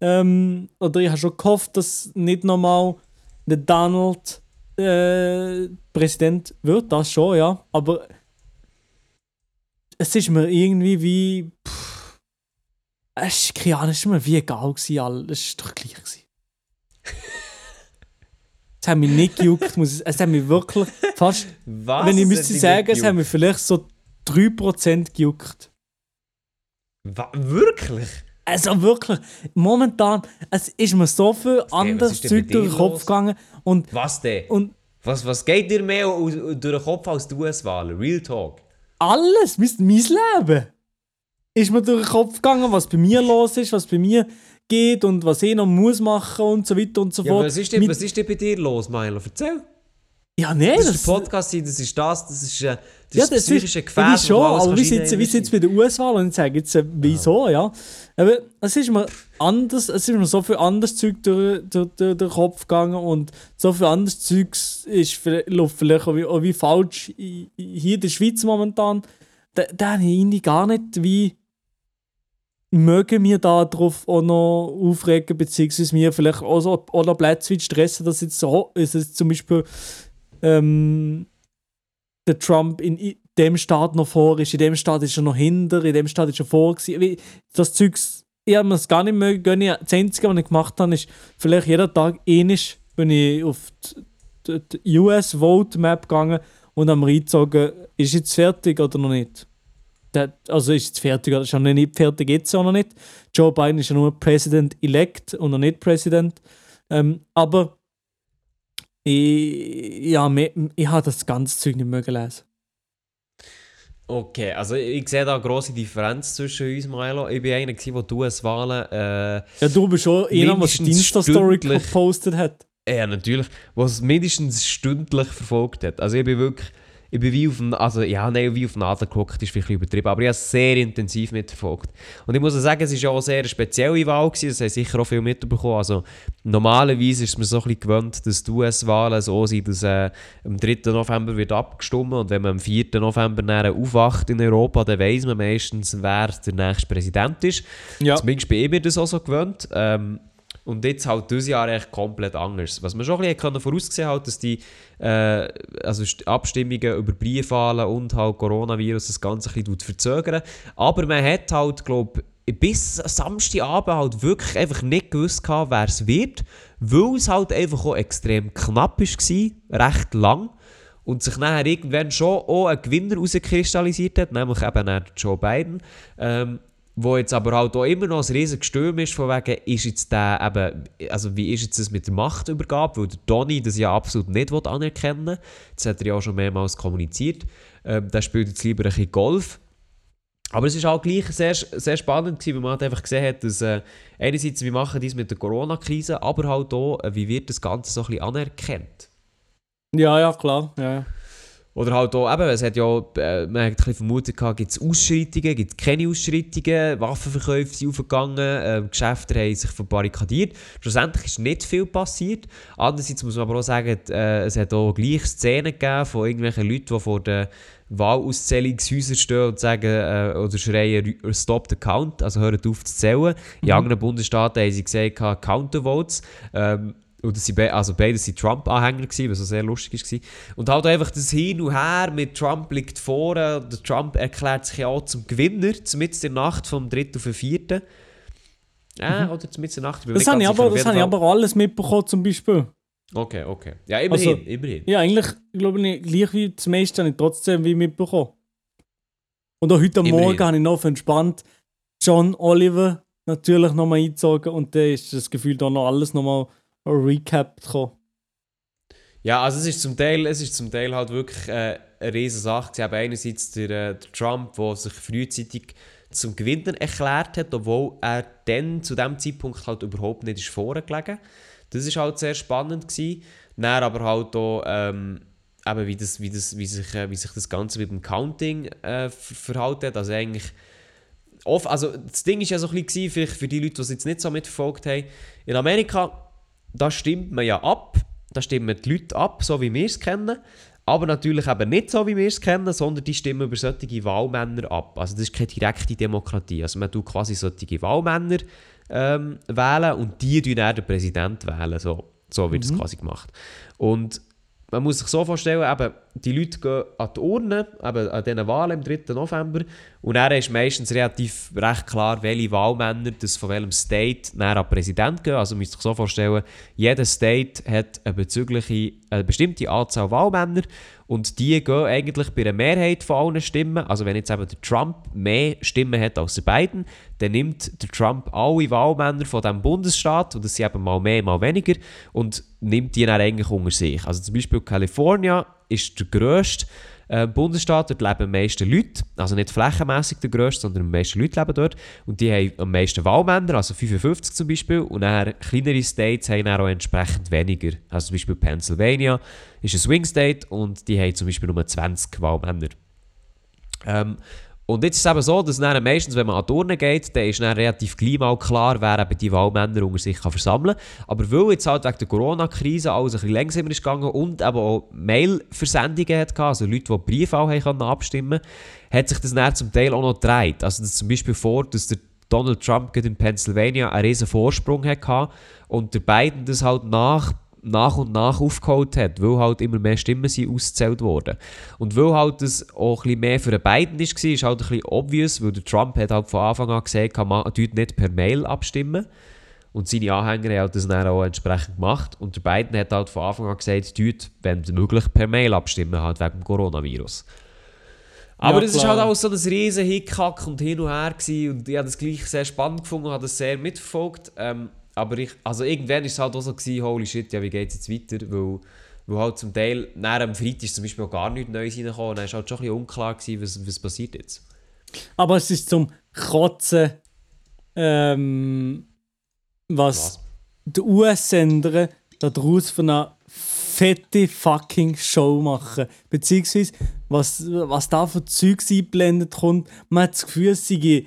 ähm, oder ich habe schon gehofft, dass nicht nochmal der Donald äh, Präsident wird, das schon, ja. Aber es ist mir irgendwie wie, pff, es ist, keine Ahnung, es ist mir wie egal gewesen, es ist doch gleich gewesen. Es hat mich nicht gejuckt, muss ich, es hat mich wirklich fast
Was?
wenn ich
Es
müsste
hat
sagen, es haben wir vielleicht so 3% gejuckt.
Wa- Wirklich?
Also wirklich, momentan, es ist mir so viel
was
anderes Zeug durch den Kopf
los?
gegangen. Und,
Was denn?
und
Was, was geht dir mehr durch den Kopf als die US-Wahlen? Real Talk.
alles, mein, mein Leben, ist mir durch den Kopf gegangen, was bei mir los ist, was bei mir geht und was ich noch muss machen und so weiter und so
Ja,
fort.
was ist, denn,
Mit-
was ist denn bei dir los, Milo? Erzähl.
ja, nee,
Das,
das,
ist Podcast, sein, das ist das, das ist, äh, das
ja,
ist das psychische
ist,
Gefäß,
ich weiß schon, aber wie wie
reinnehmen.
sieht's bei der US-Wahl? Und ich sage jetzt, äh, wieso, ja. Aber es ist mir anders, es ist mir so viel anderes Zeug durch, durch, durch den Kopf gegangen und so viel anderes Zeug ist vielleicht, läuft vielleicht auch wie, auch wie falsch hier in der Schweiz momentan. Da, da habe ich irgendwie gar nicht wie mögen wir da drauf auch noch aufregen, beziehungsweise mir vielleicht auch so auch noch Plätze stressen, dass jetzt so ist es zum Beispiel ähm, der Trump in dem Staat noch vor ist, in dem Staat ist er noch hinter, in dem Staat ist er vor gewesen. Das Zeugs, ich habe das gar nicht mögen gönnen. Das Einzige, was ich gemacht habe, ist vielleicht jeden Tag ähnlich, bin ich auf die, die, US Vote Map gegangen und habe mir eingezogen, ist jetzt fertig oder noch nicht. Der, also ist jetzt fertig oder ist noch nicht fertig, jetzt auch noch nicht. Joe Biden ist ja nur President-elect und noch nicht President. Ähm, aber ich, ja, ich habe das ganze Zeug nicht mögen lesen.
Okay, also ich, sehe da eine grosse Differenz zwischen uns, Milo. Ich bin einer, der die US-Wahlen... Äh,
Ja, du bist schon einer, der die Insta-Story gepostet hat.
Ja, natürlich. Was mindestens stündlich verfolgt hat. Also ich bin wirklich, ich bin wie auf, also ja, nein, wie auf den Nadel geguckt, ist vielleicht übertrieben, aber ich habe es sehr intensiv mitverfolgt. Und ich muss auch sagen, es war ja auch eine sehr spezielle Wahl, gewesen, das haben sicher auch viel mitbekommen. Also normalerweise ist es mir so ein bisschen gewöhnt, dass die US-Wahlen so sind, dass äh, am 3. November wird abgestimmt und wenn man am 4. November dann aufwacht in Europa, dann weiss man meistens, wer der nächste Präsident ist.
Ja.
Zumindest bin ich mir das auch so gewöhnt. Ähm, und jetzt halt dieses Jahr echt komplett anders. Was man schon ein bisschen können voraussehen halt, dass die äh, also St- Abstimmungen über Briefwahlen und halt Coronavirus das Ganze ein bisschen verzögern. Aber man hat halt, glaube bis Samstagabend halt wirklich einfach nicht gewusst, wer es wird, weil es halt einfach auch extrem knapp war, recht lang. Und sich nachher irgendwann schon auch ein Gewinner herauskristallisiert hat, nämlich eben Joe Biden. Ähm, wo jetzt aber halt auch immer noch ein riesiges Gestürm ist, von wegen, ist jetzt der eben, also wie ist jetzt das mit der Machtübergabe, weil der Donny das ja absolut nicht will anerkennen will. Das hat er ja auch schon mehrmals kommuniziert. Ähm, der spielt jetzt lieber ein bisschen Golf. Aber es ist auch gleich sehr, sehr spannend gewesen, weil man halt einfach gesehen hat, dass äh, einerseits, wir machen dies mit der Corona-Krise, aber halt auch, äh, wie wird das Ganze so ein bisschen anerkannt.
Ja, ja, klar. Ja.
Oder halt auch, eben, es hat ja, äh, man hat ein bisschen vermutet gibt es Ausschreitungen, gibt es keine Ausschreitungen, Waffenverkäufe sind aufgegangen, äh, Geschäfte haben sich verbarrikadiert. Schlussendlich ist nicht viel passiert. Andererseits muss man aber auch sagen, äh, es hat auch gleich Szenen gegeben von irgendwelchen Leuten, die vor den Wahlauszählungshäusern stehen und sagen, äh, oder schreien, stop the count, also hört auf zu zählen. In anderen Bundesstaaten haben sie gesagt, count the votes. Ähm, und sind be also beide sind Trump-Anhänger was sehr lustig war. Und halt einfach das Hin und Her mit Trump liegt vorne der Trump erklärt sich ja auch zum Gewinner, zumindest in der Nacht vom 3. auf den 4. Äh, oder zu Mitternacht. bin mir
Das habe ich, aber, das habe ich aber alles mitbekommen, zum Beispiel.
Okay, okay. Ja, immerhin,
Also-
immerhin.
Ja, eigentlich, glaube ich, gleich wie das meiste habe ich trotzdem wie mitbekommen. Und auch heute
Immerhin.
Morgen habe ich noch entspannt John Oliver natürlich nochmal eingezogen und dann ist das Gefühl, da noch alles nochmal recapped gekommen.
Ja, also es ist zum Teil, es ist zum Teil halt wirklich äh, eine riesige Sache. Sie haben einerseits der, äh, der Trump, der sich frühzeitig zum Gewinner erklärt hat, obwohl er dann zu dem Zeitpunkt halt überhaupt nicht ist vorgelegen. Das ist halt sehr spannend gewesen. Dann aber halt auch, ähm, eben wie, das, wie, das, wie, sich, äh, wie sich das Ganze mit dem Counting äh, ver- verhalten hat. Also eigentlich oft, also das Ding ist ja so ein bisschen, gewesen, für die Leute, die es jetzt nicht so mitverfolgt haben, in Amerika, da stimmt man ja ab, da stimmen die Leute ab, so wie wir es kennen, aber natürlich eben nicht so, wie wir es kennen, sondern die stimmen über solche Wahlmänner ab. Also das ist keine direkte Demokratie, also man tut quasi solche Wahlmänner ähm, wählen und die tun dann den Präsident wählen, so, so wird es quasi gemacht. Und man muss sich so vorstellen, eben, die Leute gehen an die Urne, eben an diesen Wahlen am 3. November, und dann ist meistens relativ recht klar, welche Wahlmänner das von welchem State dann an den Präsident gehen. Also man muss sich so vorstellen, jeder State hat eine bezügliche, eine bestimmte Anzahl Wahlmänner und die gehen eigentlich bei einer Mehrheit von allen Stimmen, also wenn jetzt eben der Trump mehr Stimmen hat als der Biden, dann nimmt der Trump alle Wahlmänner von diesem Bundesstaat, und das sind eben mal mehr, mal weniger, und nimmt die dann eigentlich unter sich. Also zum Beispiel California ist der grösste äh, Bundesstaat, dort leben am meisten Leute, also nicht flächenmäßig der grösste, sondern am meisten Leute leben dort. Und die haben am meisten Wahlmänner, also 55 zum Beispiel. Und dann kleinere States haben dann auch entsprechend weniger, also zum Beispiel Pennsylvania ist ein Swing State und die haben zum Beispiel nur 20 Wahlmänner. Ähm, und jetzt ist es eben so, dass dann meistens, wenn man an Urne geht, dann ist dann relativ gleich mal klar, wer eben die Wahlmänner unter sich kann versammeln kann. Aber weil jetzt halt wegen der Corona-Krise alles ein bisschen langsamer ist gegangen und eben auch Mail-Versendungen hatte, also Leute, die Briefe auch haben abstimmen hat sich das dann zum Teil auch noch gedreht. Also das zum Beispiel vor, dass der Donald Trump in Pennsylvania einen riesen Vorsprung hatte und der Biden das halt nach nach und nach aufgeholt hat, weil halt immer mehr Stimmen sind ausgezählt worden. Und weil halt das auch ein bisschen mehr für den Biden war, ist halt ein bisschen obvious, weil der Trump hat halt von Anfang an gesagt, man tut nicht per Mail abstimmen. Und seine Anhänger haben das dann auch entsprechend gemacht. Und der Biden hat halt von Anfang an gesagt, tut, wenn möglich, per Mail abstimmen, halt wegen dem Coronavirus. Aber
Ja,
das ist
klar.
halt auch so ein riesen Hickhack und hin und her gewesen. und ich habe das gleich sehr spannend gefunden, habe das sehr mitverfolgt. Ähm, aber ich, also irgendwann ist es halt auch so gewesen, holy shit, ja wie geht es jetzt weiter, weil, weil halt zum Teil, nach am Freitag ist zum Beispiel auch gar nichts Neues reingekommen und dann war halt schon ein bisschen unklar gewesen, was, was passiert jetzt.
Aber es ist zum Kotzen, ähm, was,
Was?
die US-Sender daraus für eine fette fucking Show machen. Beziehungsweise, was, was da für Zeugs eingeblendet kommt, man hat das Gefühl, es sei,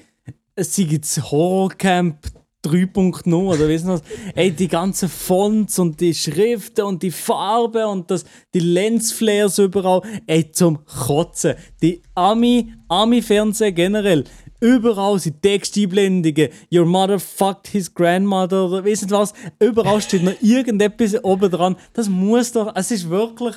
es sei das Horrorcamp 3.0 oder du was? Ey, die ganzen Fonts und die Schriften und die Farben und das, die Lensflares überall, ey, zum Kotzen. Die Ami, Ami-Fernsehen generell, überall sind Texteinblendungen, your mother fucked his grandmother oder du was, überall steht noch irgendetwas oben dran. Das muss doch, es ist wirklich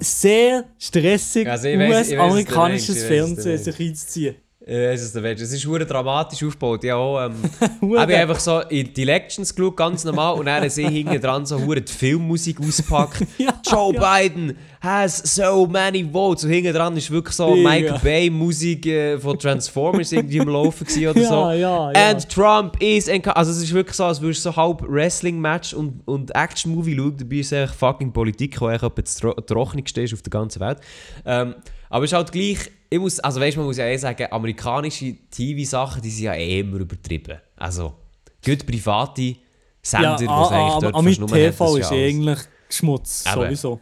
sehr stressig,
Also
US-amerikanisches Fernsehen sich einzuziehen.
Ich weiss es, der Mensch. Es ist hure dramatisch aufgebaut. Ja, auch, ähm, habe ich einfach so in die Elections geschaut, ganz normal, und dann haben sie hinten dran so hure die Filmmusik ausgepackt.
Ja,
Joe
ja.
Biden has so many votes. Und hinten dran ist wirklich so. Michael Bay Musik äh, von Transformers irgendwie im Laufen oder
Ja,
so.
ja, ja.
And Trump is... Also es ist wirklich so, als würdest du so halb Wrestling-Match und, und Action-Movie schauen. Dabei ist eigentlich fucking Politik, die eigentlich etwa das Tro trockenigste ist auf der ganzen Welt. Ähm, aber es ist halt gleich... Ich muss, also weißt, man muss ja eh sagen, amerikanische TV-Sachen, die sind ja eh immer übertrieben. Also, gut private Sender, die es
ah,
eigentlich
ah,
dort
aber mit
fast nur
TV ist
ja
eigentlich Schmutz,
Eben.
sowieso.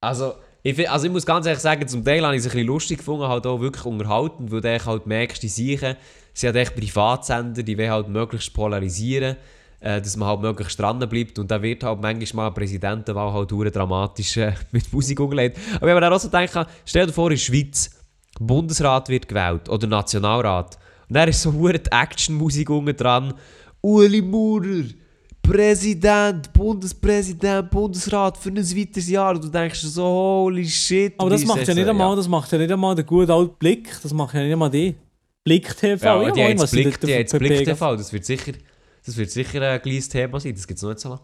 Also ich, also ich muss ganz ehrlich sagen, zum Teil habe ich es ein bisschen lustig gefunden, halt auch wirklich unterhalten, weil du halt merkst, die Siechen sind halt echt Privatsender, die wollen halt möglichst polarisieren, äh, dass man halt möglichst dran bleibt und da wird halt manchmal mal Präsidentenwahl halt dramatisch äh, mit Musik umgelegt. Aber ich habe mir dann auch so gedacht, stell dir vor, in der Schweiz, Bundesrat wird gewählt oder Nationalrat und dann ist so hure die Actionmusik unten dran, Uli Maurer, Präsident, Bundespräsident, Bundesrat für ein weiteres Jahr. Und du denkst dir so, holy shit.
Aber das macht ja nicht einmal, das macht ja nicht einmal der gute alte Blick, das macht ja nicht einmal die. Blick TV,
Ja, die
moin,
haben jetzt Blick,
das
die jetzt Blick? TV, das wird sicher, Das wird sicher ein kleines Thema sein, das gibt es noch nicht so lange.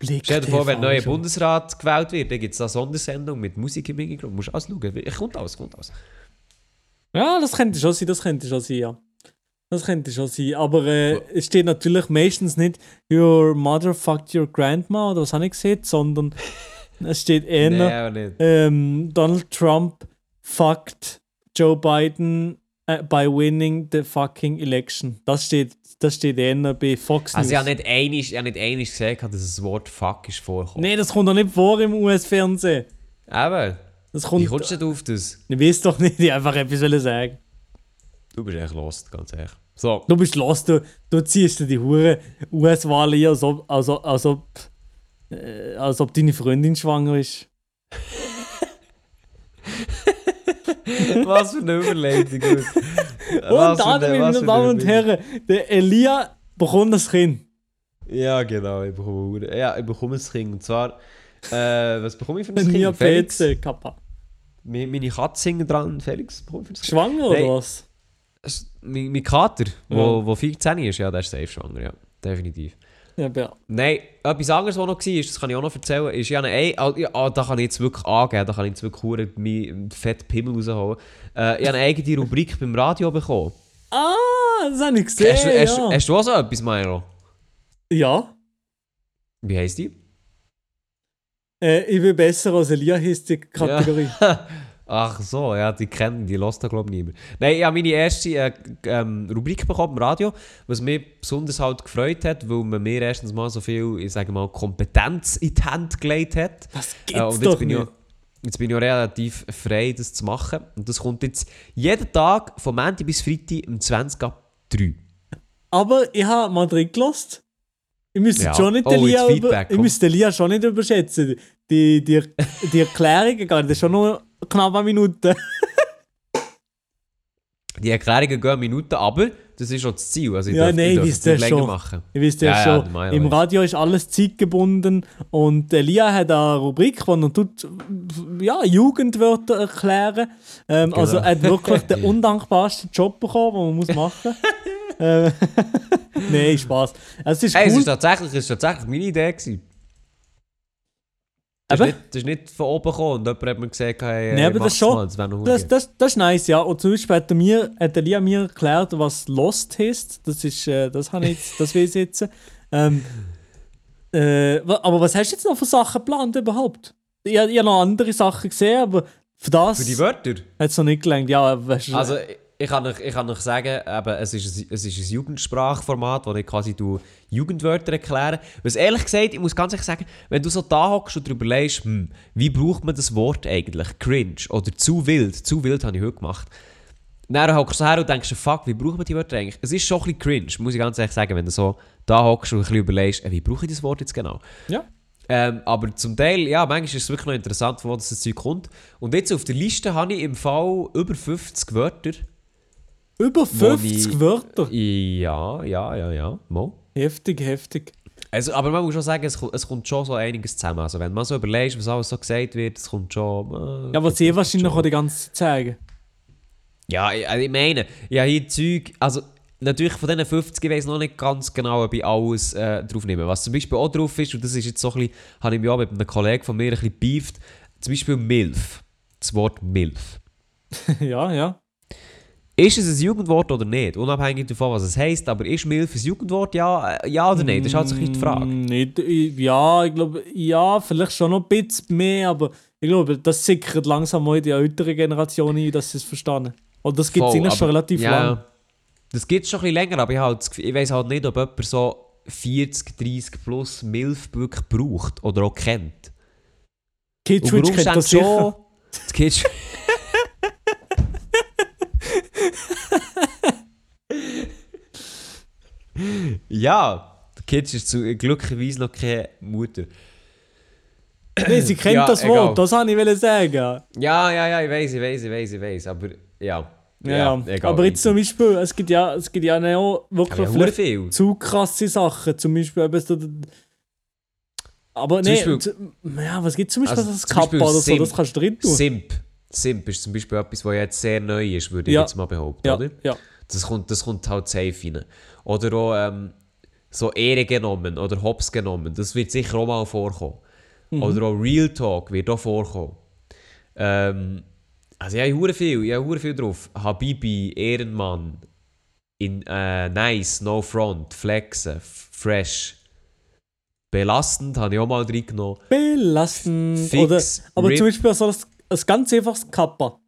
Blick
Stell dir vor, wenn ein neuer. Bundesrat gewählt wird, dann gibt es eine Sondersendung mit Musik im Hintergrund. Musst du alles schauen. Kommt alles, kommt alles.
Ja, das könnte schon sein, das könnte schon sein, ja. Das könnte schon sein. Aber äh, es steht natürlich meistens nicht Your mother fucked your grandma oder was habe ich gesehen, sondern es steht eher
Nein, nicht.
ähm, Donald Trump fucked Joe Biden äh, by winning the fucking election. Das steht, das steht eher bei Fox News.
Also ich habe nicht einig, ich habe nicht einig gesagt, dass das Wort Fuck ist vorgekommen.
nee, das kommt doch nicht vor im US-Fernsehen.
Aber,
Das
wie
kommt.
kommst du denn auf das?
Ich weiß doch nicht, ich einfach etwas sagen.
Du bist echt lost, ganz ehrlich. So,
Du bist los, du, du ziehst dir die hure US-Wahl hier, als ob, als, ob- als, ob, äh, als ob deine Freundin schwanger ist.
was für eine Überleitung.
Und
Was
dann,
eine-
meine Damen und Herren, der Elia bekommt das Kind.
Ja, genau, ich bekomme, ja, ich bekomme ein Kind. Und zwar, äh, was bekomme ich für ein Kind? Felix?
PC, Kappa.
Meine Katze hängt dran. Felix, Kind?
Schwanger
Nein.
oder was?
Mein, mein Kater,
Ja.
wo, wo 14 ist, ja, der ist safe schwanger, ja. Definitiv.
Ja, ja.
Nein, etwas anderes, was noch war, das kann ich auch noch erzählen, ist ja eine, Ei- ah, ah, da kann ich jetzt wirklich angeben, da kann ich jetzt wirklich hure meinen fetten Pimmel rausholen. Äh, ich habe eine eigene Rubrik beim Radio bekommen.
Ah, das habe ich gesehen.
hast, hast,
ja.
hast du auch so etwas, Milo?
ja.
Wie heisst die?
Äh, ich will besser als Elia, heisst die Kategorie.
Ach so, ja, die kennen, die da glaube ich niemand. Nein, ich habe meine erste äh, ähm, Rubrik bekommen im Radio, was mich besonders halt gefreut hat, weil man mir erstens mal so viel, ich sage mal, Kompetenz in die Hand gelegt hat.
Das
Äh,
gibt's
und jetzt
doch
bin, ich
nicht.
auch, jetzt bin ich auch relativ frei, das zu machen. Und das kommt jetzt jeden Tag von Montag bis Freitag um 20 ab 3.
Aber ich habe mal drin gelassen. Ich müsste
Ja.
schon nicht
Oh,
Lia über, ich müsste Lia schon nicht überschätzen. Die, die, die Erklärungen gehen das schon noch knapp eine Minute.
Die Erklärungen gehen Minuten, aber das ist auch das Ziel. Also ich
Ja,
darf,
nein,
ich darf
wisst
es
ihr schon.
machen.
Ihr wisst ja,
Ja, ja,
schon,
Milo
im. Radio ist alles zeitgebunden und Lia hat eine Rubrik, wo er tut, ja, Jugendwörter erklären. Ähm,
Genau.
Also er hat wirklich den undankbarsten Job bekommen, den man muss machen muss. äh, Nein, Spaß. Es ist
Hey, es
cool.
ist tatsächlich, es ist tatsächlich meine Idee. Gewesen. Das, ist nicht, das ist nicht von oben gekommen und jemand hat mir gesagt, hey,
Nee, aber das schon.
Mal, das
Das, das, das ist nice, ja. Und zum Beispiel hat, er mir, hat der Lia mir erklärt, was Lost ist. Das ist, äh, das habe ich jetzt, das weiß ich jetzt. Ähm, äh, aber was hast du jetzt noch für Sachen geplant überhaupt? Ich, ich habe noch andere Sachen gesehen, aber für das
Für die Wörter?
hat es noch nicht gelangt. Ja, weißt du,
Also, ich- ich kann euch, ich kann euch sagen, eben, es, ist ein, es ist ein Jugendsprachformat, wo ich quasi du Jugendwörter erkläre. Was ehrlich gesagt, ich muss ganz ehrlich sagen, wenn du so da hockst und darüber überlegst, hm, wie braucht man das Wort eigentlich? Cringe oder zu wild. Zu wild habe ich heute gemacht. Dann hockst du her und denkst, fuck, wie braucht man die Wörter eigentlich? Es ist schon ein bisschen cringe, muss ich ganz ehrlich sagen, wenn du so da hockst und ein bisschen überlegst, äh, wie brauche ich das Wort jetzt genau?
ja.
Ähm, aber zum Teil, ja, manchmal ist es wirklich noch interessant, von wo das Zeug kommt. Und jetzt auf der Liste habe ich im Fall über 50 Wörter.
Über
wo
50
ich-
Wörter.
Ja, ja, ja, ja. Mal.
Heftig, heftig.
Also, aber man muss schon sagen, es, es kommt schon so einiges zusammen. Also wenn man so überlegt, was alles so gesagt wird, es kommt schon... Äh,
Ja, was sie wahrscheinlich
schon.
auch die ganze Zeit sagen.
Ja, ich, also ich meine, ja, hier Zeug... Also natürlich von diesen 50 ich weiß noch nicht ganz genau, ob ich alles äh, drauf nehme. Was zum Beispiel auch drauf ist, und das ist jetzt so ein bisschen... Habe ich mich auch mit einem Kollegen von mir ein bisschen beeft. Zum Beispiel Milf. Das Wort Milf.
ja, ja.
Ist es ein Jugendwort oder nicht? Unabhängig davon, was es heisst, aber ist Milf ein Jugendwort? Ja, äh, ja oder nein? Das ist halt so die Frage.
Mm, Nicht, ich- ja, ich glaube, ja, vielleicht schon noch ein bisschen mehr, aber ich glaube, das sickert langsam mal in die ältere Generation ein, dass sie es verstanden. Und das gibt es ihnen schon relativ
ja,
lang.
Das gibt es schon ein bisschen länger, aber ich, halt ich weiß halt nicht, ob jemand so 40, 30 plus Milf wirklich braucht oder auch kennt. Unter
kennt das
Umständen
sicher.
Das Kids ja, Kids ist zu, glücklicherweise noch keine Mutter.
Nee, sie kennt
Ja,
das
egal.
Wort, das wollte ich sagen.
Ja, ja, ja, ich weiß, ich weiß, ich weiß, ich weiß, aber ja.
Ja,
egal.
aber jetzt zum Beispiel, es gibt ja, es gibt ja auch wirklich
ja,
zu krasse Sachen. Zum Beispiel eben so. Aber z- ja, was gibt zum Beispiel
Also
das Kappa oder so?
Simp.
Das kannst du drin tun.
Simp. Simp ist zum Beispiel etwas, was jetzt sehr neu ist, würde ich
Ja.
jetzt mal behaupten,
Ja,
oder?
ja.
Das kommt, das kommt halt safe rein. Oder auch ähm, so Ehre genommen oder Hops genommen. Das wird sicher auch mal vorkommen. Oder auch Real Talk wird auch vorkommen. Ähm, also ich habe viel, ich habe viel drauf. Habibi, Ehrenmann, in, äh, Nice, No Front, Flexen, Fresh. Belastend habe ich auch mal drin genommen.
Belastend.
Fix,
Oder, aber
Rip.
zum Beispiel so ein, ein ganz einfaches Kappa.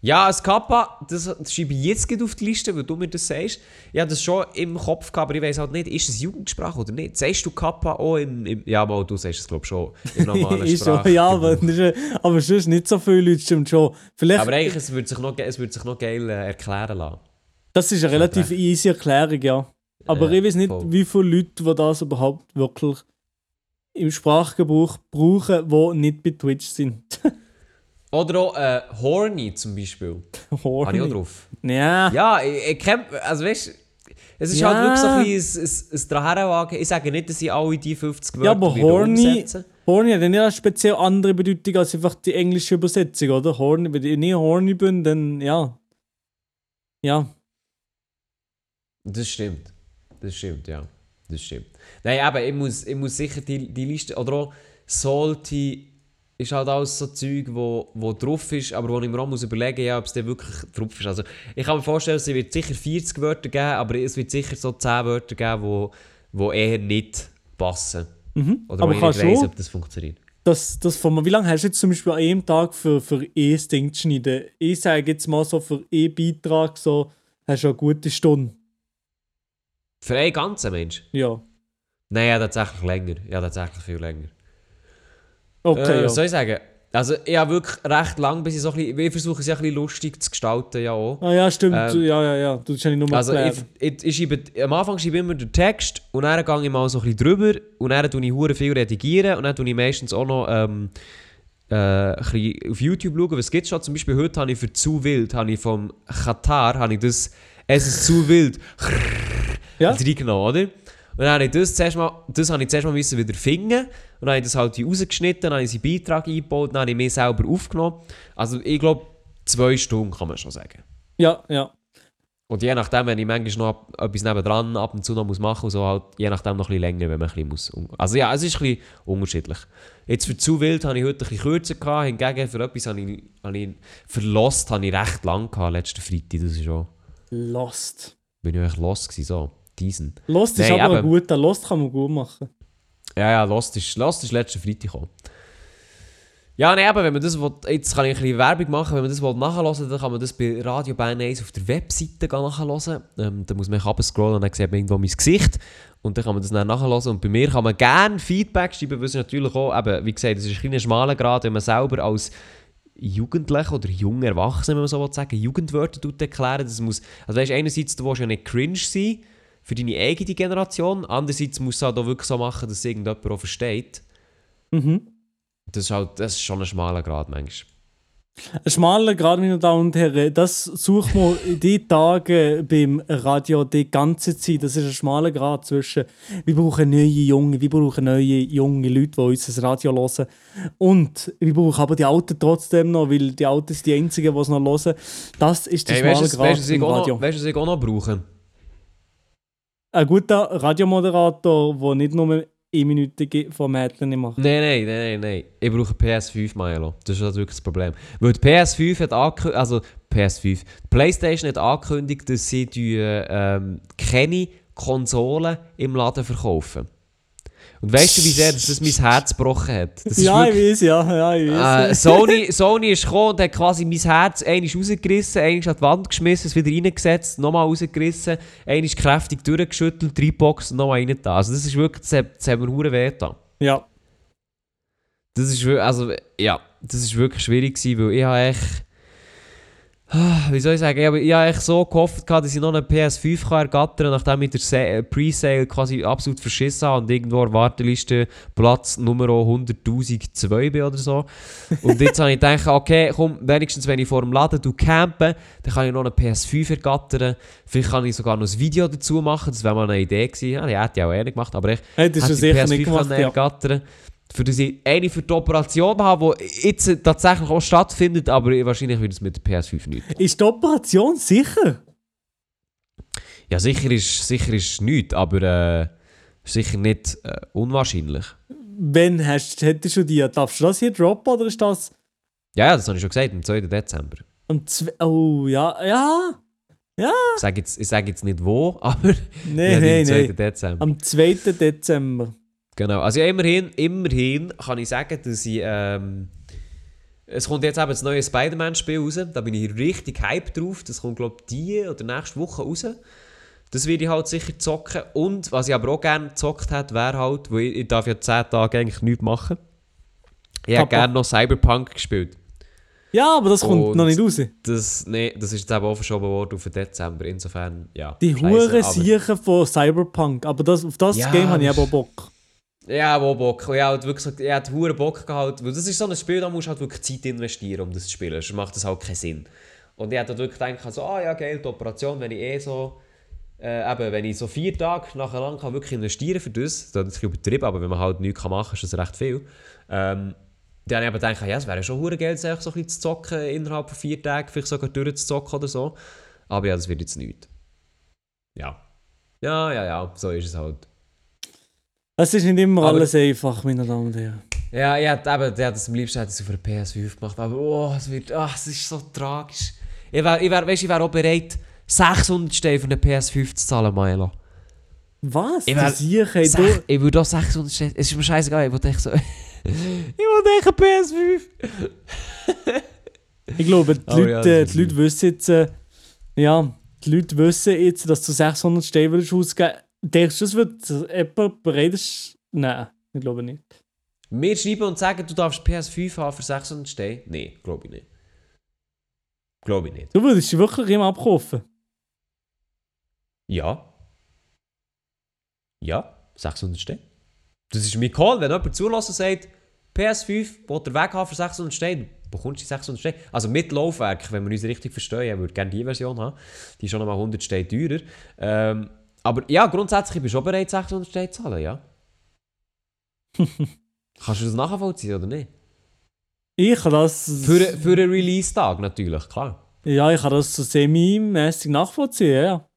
Ja, ein Kappa, das, schreibe ich jetzt auf die Liste, weil du mir das sagst. Ich habe das schon im Kopf gehabt, aber ich weiß halt nicht, ist es Jugendsprache oder nicht? Sagst du Kappa auch im... im ja, mal, du sagst es glaube ich schon im normalen Sprache.
ja, aber, aber sonst nicht so viele Leute, stimmt schon. Vielleicht,
aber eigentlich, es würde sich noch, es würde sich noch geil äh, erklären lassen.
das ist eine relativ easy Erklärung, ja. Aber
Ja,
ich weiß nicht,
voll.
wie viele Leute, die das überhaupt wirklich im Sprachgebrauch brauchen, die nicht bei Twitch sind.
Oder auch äh, Horny zum Beispiel. Habe ich auch
Horny.
drauf.
Ja.
Ja, ich, ich kenn, also weißt du, es ist
Ja.
halt wirklich so ein bisschen ein, ein, ein Daherwagen. Ich sage nicht, dass ich alle die 50 Wörter
Ja, aber horny, horny hat ja eine speziell andere Bedeutung als einfach die englische Übersetzung, oder? Horny, wenn ich nicht horny bin, dann ja. Ja.
Das stimmt. Das stimmt, ja. Das stimmt. Nein, aber ich muss, ich muss sicher die, die Liste. Oder auch Salty ist halt alles so Zeug, wo, wo drauf ist, aber wo ich mir auch muss überlegen ja, ob es wirklich drauf ist. Also, ich kann mir vorstellen, es wird sicher 40 Wörter geben, aber es wird sicher so 10 Wörter geben, wo, wo eher nicht passen.
Mhm.
Oder
aber
wo ich nicht weiss, ob das funktioniert.
das, das von, wie lange hast du jetzt zum Beispiel an einem Tag für, für E-Ding zu schneiden? Ich sage jetzt mal so für E-Beitrag so, hast du eine gute Stunde.
Für einen ganzen Mensch?
Ja.
Nein, ja, tatsächlich länger. Ja, tatsächlich viel länger.
Okay,
äh,
ja.
Soll ich sagen? Also, ich habe wirklich recht lang, bis ich so ein bisschen, ich versuche es ja ein bisschen lustig zu gestalten, ja auch.
Ah ja, stimmt.
Ähm,
ja, ja, ja. Du hast ja nur mal
Also ich, ich, ich schreibe, am Anfang schreibe ich immer den Text und dann gehe ich mal so ein bisschen drüber und dann tue ich hure viel redigieren und dann tue ich meistens auch noch ähm, äh, ein bisschen auf YouTube schauen, was gibt schon. Zum Beispiel heute habe ich für «Zu wild» habe ich vom Katar habe ich das «Es ist zu wild»
Ja.
reingenommen, oder? Und dann habe ich das zuerst mal, das habe ich zuerst mal wieder finden und dann habe ich das halt rausgeschnitten, dann habe ich seinen Beitrag eingebaut, dann habe ich mich selber aufgenommen. Also ich glaube, zwei Stunden kann man schon sagen.
Ja, ja.
Und je nachdem, wenn ich manchmal noch etwas nebendran ab und zu noch muss machen muss, so halt je nachdem noch ein bisschen länger, wenn man ein bisschen muss. Also ja, es ist ein bisschen unterschiedlich. Jetzt für zu wild habe ich heute ein bisschen kürzer gehabt, hingegen für etwas habe ich, habe ich für Lost habe ich recht lang gehabt, letzten Freitag, das ist schon,
Lost.
bin ich echt lost gewesen, so, diesen.
Lost ist
Nein,
aber
eben.
gut. Lost kann man gut machen.
Ja, ja, Lost ist, Lost ist letzten Freitag gekommen. Ja, nee, aber wenn man das will, jetzt kann ich ein bisschen Werbung machen, wenn man das will nachhören dann kann man das bei Radio Bern 1 auf der Webseite nachhören. Ähm, da muss man runterscrollen und dann sieht man irgendwo mein Gesicht. Und dann kann man das dann nachhören. Und bei mir kann man gerne Feedback schreiben, weil es natürlich auch, eben, wie gesagt, das ist ein schmaler Grad, wenn man selber als Jugendlich oder junger Erwachsener, wenn man so will sagen, Jugendwörter erklären. Das muss, also weißt, einerseits, du willst ja nicht cringe sein für deine eigene Generation, andererseits musst du es halt auch wirklich so machen, dass irgendjemand auch versteht.
Mhm.
Das ist halt das ist schon ein schmaler Grad manchmal.
Ein schmaler Grad, meine Damen und Herren, das sucht man in die Tage beim Radio die ganze Zeit. Das ist ein schmaler Grad zwischen, wir brauchen neue Junge, wir brauchen neue junge Leute, die uns das Radio hören. Und wir brauchen aber die Alten trotzdem noch, weil die Alten sind die Einzigen, die es noch hören. Das ist der
Hey,
schmale
weißt
Grad
weißt
im
auch noch-
Radio.
weißt du, was ich auch noch brauche?
Ein guter Radiomoderator, der nicht nur eine von Mädchen macht.
Nein, nein, nein, nein, nein. Ich brauche PS5, Milo. Das ist halt wirklich das Problem. Weil die PS5 hat angekündigt, also PS5, die PlayStation hat angekündigt, dass sie die, ähm, keine Konsolen im Laden verkaufen. Und weißt du, wie sehr das, das mein Herz gebrochen hat?
Ja,
wirklich-
ich weiß, ja, ja, ich
Äh,
weiß.
Sony, Sony ist gekommen und hat quasi mein Herz einmal rausgerissen, einmal an die Wand geschmissen, es wieder reingesetzt, nochmal rausgerissen, einmal kräftig durchgeschüttelt, reinboxt und nochmal rein da. Also das ist wirklich, das hat, das hat mir hure weh getan.
ja.
Das ist wirklich, also ja, das ist wirklich schwierig gewesen, weil ich habe echt, Ah, wie soll ich sagen, ich habe, ich so gehofft, dass ich noch eine PS5 kann ergattern kann, nachdem ich der Sa- äh, Pre-Sale quasi absolut verschissen habe und irgendwo auf Warteliste Platz Nummer 100.002 bin oder so. Und jetzt habe ich gedacht, okay, komm, wenigstens wenn ich vor dem Laden du campen, dann kann ich noch eine PS5 ergattern. Vielleicht kann ich sogar noch ein Video dazu machen, das wäre mal eine Idee gewesen. Ja, die hätte ich auch ehrlich gemacht, aber ich
Hey, das
hätte die
sicher nicht gemacht,
können
ja.
Für dass ich eine für die Operation habe, die jetzt tatsächlich auch stattfindet, aber wahrscheinlich wird es mit der PS5 nicht.
Ist die Operation sicher?
Ja, sicher ist, sicher ist nichts, aber äh, sicher nicht äh, unwahrscheinlich.
Wenn hast, hättest du die, darfst du das hier droppen oder ist das
Ja, ja, das habe ich schon gesagt, am 2. Dezember.
am zwei, Oh, ja, ja.
Ich sage jetzt, ich sag jetzt nicht wo, aber
Nein,
ja,
nein,
am 2. Dezember.
Am 2. Dezember.
Genau. Also ja, immerhin, immerhin kann ich sagen, dass ich... Ähm, es kommt jetzt eben das neue Spider-Man-Spiel raus. Da bin ich richtig hyped drauf. Das kommt, glaube ich, die oder nächste Woche raus. Das werde ich halt sicher zocken. Und was ich aber auch gerne gezockt hätte, wäre halt, weil ich, ich darf ja 10 Tage eigentlich nichts machen. Ich hätte gerne noch Cyberpunk gespielt.
Ja, aber das kommt
Und-
noch nicht raus.
Das, nee, das ist jetzt eben auch verschoben worden auf den Dezember. Insofern, ja.
Die
scheisse,
hure
aber-
Siechen von Cyberpunk. Aber das, auf das
Ja,
Game habe ich
aber-
aber Bock.
Ja, wo Bock. Ich habe halt wirklich ich hatte hure Bock gehabt. Weil das ist so ein Spiel, da musst du halt wirklich Zeit investieren, um das zu spielen. Sonst macht das halt keinen Sinn. Und ich hatte halt wirklich gedacht, so, ah ja, geil, die Operation, wenn ich eh so, äh, eben, wenn ich so vier Tage nacheinander kann wirklich investieren für das, das ist übertrieben, aber wenn man halt nichts machen kann, ist das recht viel. Ähm, dann habe ich gedacht, ja, es wäre schon hure Geld, so ein bisschen zu zocken innerhalb von vier Tagen, vielleicht sogar durchzuzocken oder so. Aber ja, das wird jetzt nicht. Ja. Ja, ja, ja, so ist es halt.
Es ist nicht immer
Aber-
alles einfach, meine Damen und Herren.
Ja, ja, eben, der hat das am liebsten hätte ich es auf einer PS5 gemacht, aber oh, es wird, ah, es ist so tragisch. Ich wäre, ich wär, weißt, ich wär auch bereit, 600 Steine für eine PS5 zu zahlen, Milo.
Was?
Ich wär-
Siechen,
Sech,
du...
ich würde auch 600 Steine, es ist mir scheißegal, ich wollte echt so, ich wollte echt eine PS5.
Ich glaube, die,
ja,
Leute,
das
die Leute wissen jetzt... Äh, ja, die Leute wissen jetzt, dass du 600 Steine würdest ausgeben Denkst du, das wird jemand bereit ist? Nein, ich glaube nicht.
Mir schreiben und sagen, du darfst PS5 haben für 600 Steine? Nein, glaube ich nicht. Glaube ich nicht.
Du würdest sie wirklich immer abkaufen.
Ja. Ja, 600 Steine. Das ist mein Call, wenn jemand zulassen sagt, PS5 will er weg haben für 600 Steine, bekommst du die 600 Steine. Also mit Laufwerk, wenn wir uns richtig verstehen, ich würde gerne die Version haben. Die ist schon nochmal 100 Steine teurer. Ähm, aber ja, grundsätzlich bin ich schon bereit, 600 Steine zu zahlen, ja. Kannst du das nachvollziehen oder nicht?
Ich kann das...
Für, für einen Release-Tag natürlich, klar.
Ja, ich kann das so semi-mäßig nachvollziehen, ja.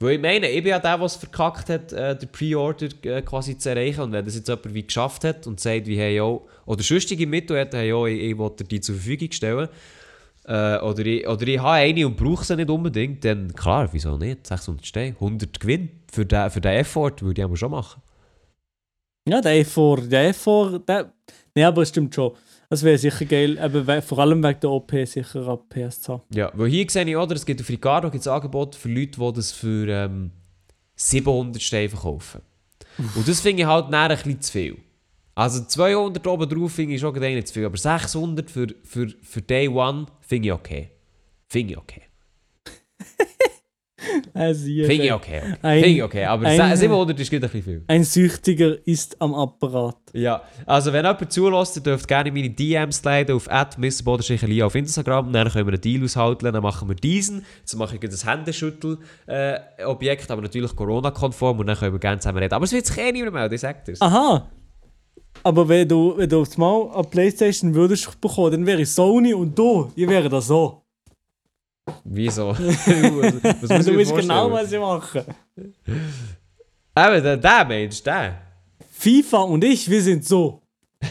Weil ich meine, ich bin ja der, der es verkackt hat, äh, den Pre-Order äh, quasi zu erreichen. Und wenn das jetzt jemand wie geschafft hat und sagt, wie hey, yo, oder sonstige Mittel hat, hey, yo, ich, ich will dir die zur Verfügung stellen, äh, oder, ich, oder ich habe eine und brauche sie nicht unbedingt, dann klar, wieso nicht? 600 Steine, 100 Gewinn für den, für den Effort würde ich aber schon machen.
Ja, der Effort, der Effort, der... Nee, aber es stimmt schon. Es wäre sicher geil, eben, vor allem wegen der OP sicher ab PS zu haben.
Ja, weil hier sehe ich, oder, es gibt auf Ricardo gibt's Angebot für Leute, die das für ähm, 700 Steine verkaufen. Und das finde ich halt nachher ein bisschen zu viel. Also 200 oben drauf finde ich schon gerade nicht zu viel, aber 600 für, für, für Day One finde ich okay. Finde ich okay.
Äh,
Finde ich okay. okay. Finde ich okay, aber
ein-
700 ist gerade ein bisschen viel.
Ein Süchtiger ist am Apparat.
Ja, also wenn jemand zulässt, ihr dürft gerne in meine DMs leiten auf @mrbodenstrichelia auf Instagram. Dann können wir einen Deal aushalten, dann machen wir diesen. Jetzt mache ich das Händeschüttel-Objekt, aber natürlich Corona-konform und dann können wir gerne zusammen reden. Aber es wird sich eh niemand melden, ich sag dir's.
Aha! Aber wenn du, wenn du aufs Mal eine Playstation würdest bekommen, dann wäre ich Sony und du, ihr wäre das so.
Wieso? was, was muss ich
du weißt genau, was ich mache.
Eben, der, der Mensch, der.
FIFA und ich, wir sind so.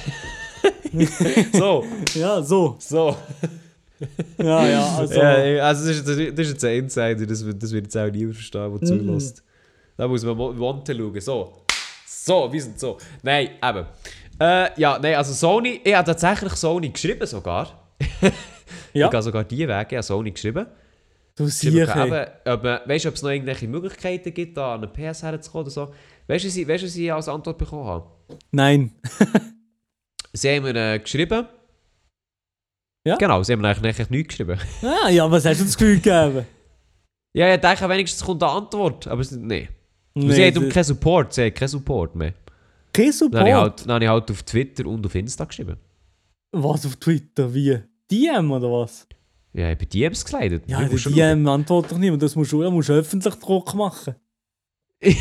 So,
Ja, so.
so.
Ja, ja, also.
Ja, also das ist, jetzt- das ist jetzt ein Insider, das, wird- das wird jetzt auch niemand verstehen, der zulässt. Da muss man Monte schauen. So. So, wir sind so. Nein, eben. Äh, ja, nein, also Sony, ich habe tatsächlich Sony geschrieben sogar.
Ja.
Ich habe sogar die Wege an Sony geschrieben.
du siehst,
man- weißt du, ob es noch irgendwelche Möglichkeiten gibt, da an eine PS herzukommen oder so. Weißt du, was ich- weißt du, was ich als Antwort bekommen habe?
Nein.
Sie haben mir äh, geschrieben.
Ja.
Genau, sie haben mir eigentlich eigentlich nichts geschrieben.
Ah, ja, was hast du das Gefühl gegeben?
Ja, ich denke, wenigstens kommt eine Antwort. Aber es, nee. Und sie
Nee,
haben um keinen Support, sie haben keinen Support mehr.
kein
Dann
Support.
habe ich, halt, dann habe ich halt auf Twitter und auf Insta geschrieben.
Was auf Twitter? Wie? DM oder was?
Ja, ich habe DMs gekleidet.
Ja, der
musst schon schauen.
DM antwortet doch niemand. Das musst du, musst du öffentlich Druck machen.
nee,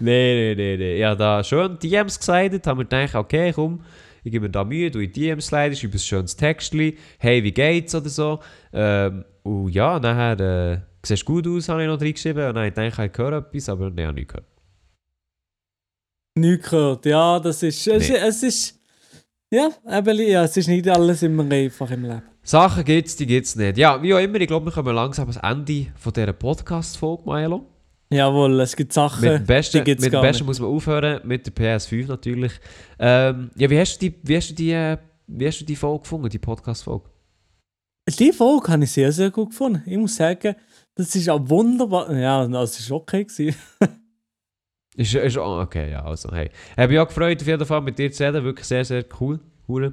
nee, nee, nee. Habe da schön DMs gekleidet, haben mir gedacht, okay, komm, ich gebe mir da Mühe, du in DMs leiten, schreibe ein schönes Textli, hey, wie geht's oder so. Ähm, und ja, nachher äh, siehst gut aus, habe ich noch reingeschrieben. Und dann habe ich gedacht, ich höre etwas, aber nein, habe nicht gehört.
Nichts gehört. Ja, das ist. Es,
Nee.
es ist. Ja, eben, ja, es ist nicht alles immer einfach im Leben.
Sachen gibt es, die gibt es nicht. Ja, wie auch immer, ich glaube, wir kommen langsam ans Ende von dieser Podcast-Folge, Milo.
Jawohl, es gibt Sachen,
Mit dem Besten,
die gibt's
mit dem Besten
nicht.
muss man aufhören, mit der PS5 natürlich. Ähm, ja, wie hast du die, wie hast du die, äh, wie hast du die Folge gefunden, die Podcast-Folge?
Die Folge habe ich sehr, sehr gut gefunden. Ich muss sagen, das ist auch wunderbar. Ja, das war okay.
Ist, ist, okay, ja, also, hey. Habe mich auch gefreut, auf jeden Fall mit dir zu reden. Wirklich sehr, sehr cool. Hure.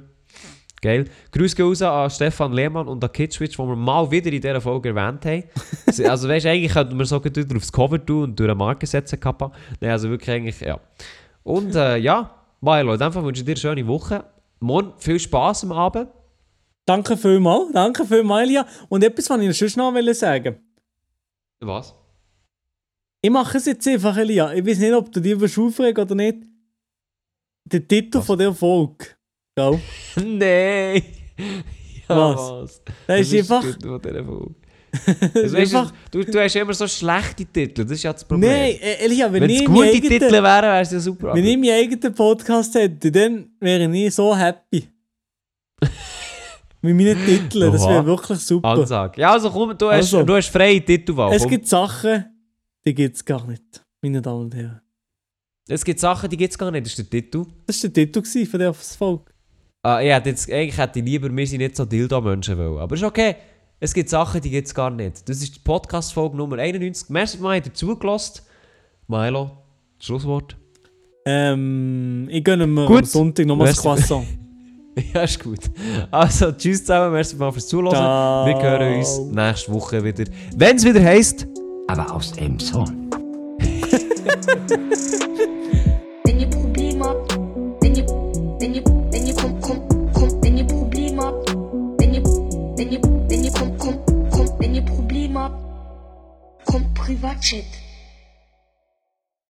Geil. Grüße gehen raus an Stefan Lehmann und an Kidswitch, die wir mal wieder in dieser Folge erwähnt haben. Also, weißt du, eigentlich könnten wir so gut wieder aufs Cover tun und durch eine Marke setzen, Kappa. Nein, also wirklich eigentlich, ja. Und äh, ja, Milo, in dem Fall wünsche ich dir eine schöne Woche. Morgen viel Spaß am Abend.
Danke vielmals. Danke vielmals, Elia. Und etwas, was ich sonst noch wollte sagen
Was?
Ich mache es jetzt einfach, Elia. Ich weiß nicht, ob du dich aufregen oder nicht. Der Titel
Was?
von der Folge. Gell?
Nein! Ja,
Was?
was?
Das ist einfach.
gut von Folge. Also,
einfach
du, du, hast immer so schlechte Titel, das ist ja das Problem.
Nein, äh, Elia, wenn,
Wenn
ich
es
meinen
gute
eigenen-
Titel wären, wäre es ja super.
Wenn
aber-
ich meinen eigenen Podcast hätte, dann wäre ich so happy. Mit meinen Titeln, das wäre wirklich super.
Ansage. Ja, also komm, du hast,
Also.
du hast freie Titelwahl.
es gibt Sachen, die gibt es gar nicht, meine Damen und Herren.
es gibt Sachen, die gibt es gar nicht, das ist der Titel.
Das war der Titel von der Folge.
Ah, ja, jetzt, eigentlich hätte ich lieber, wir sind nicht so Dildo-Menschen wollen. Aber ist okay. Es gibt Sachen, die gibt es gar nicht. Das ist die Podcast-Folge Nummer 91. Merci, mal habt ihr zugelassen. Milo, Schlusswort.
Ähm, ich gönne mir
Gut.
am Sonntag nochmal das. Croissant.
ja, ist gut. Also, tschüss zusammen, merci mal fürs Zuhören.
Ciao.
Wir hören uns nächste Woche wieder. Wenn es wieder heisst,
Aber aus
habt, kommt Privatchat.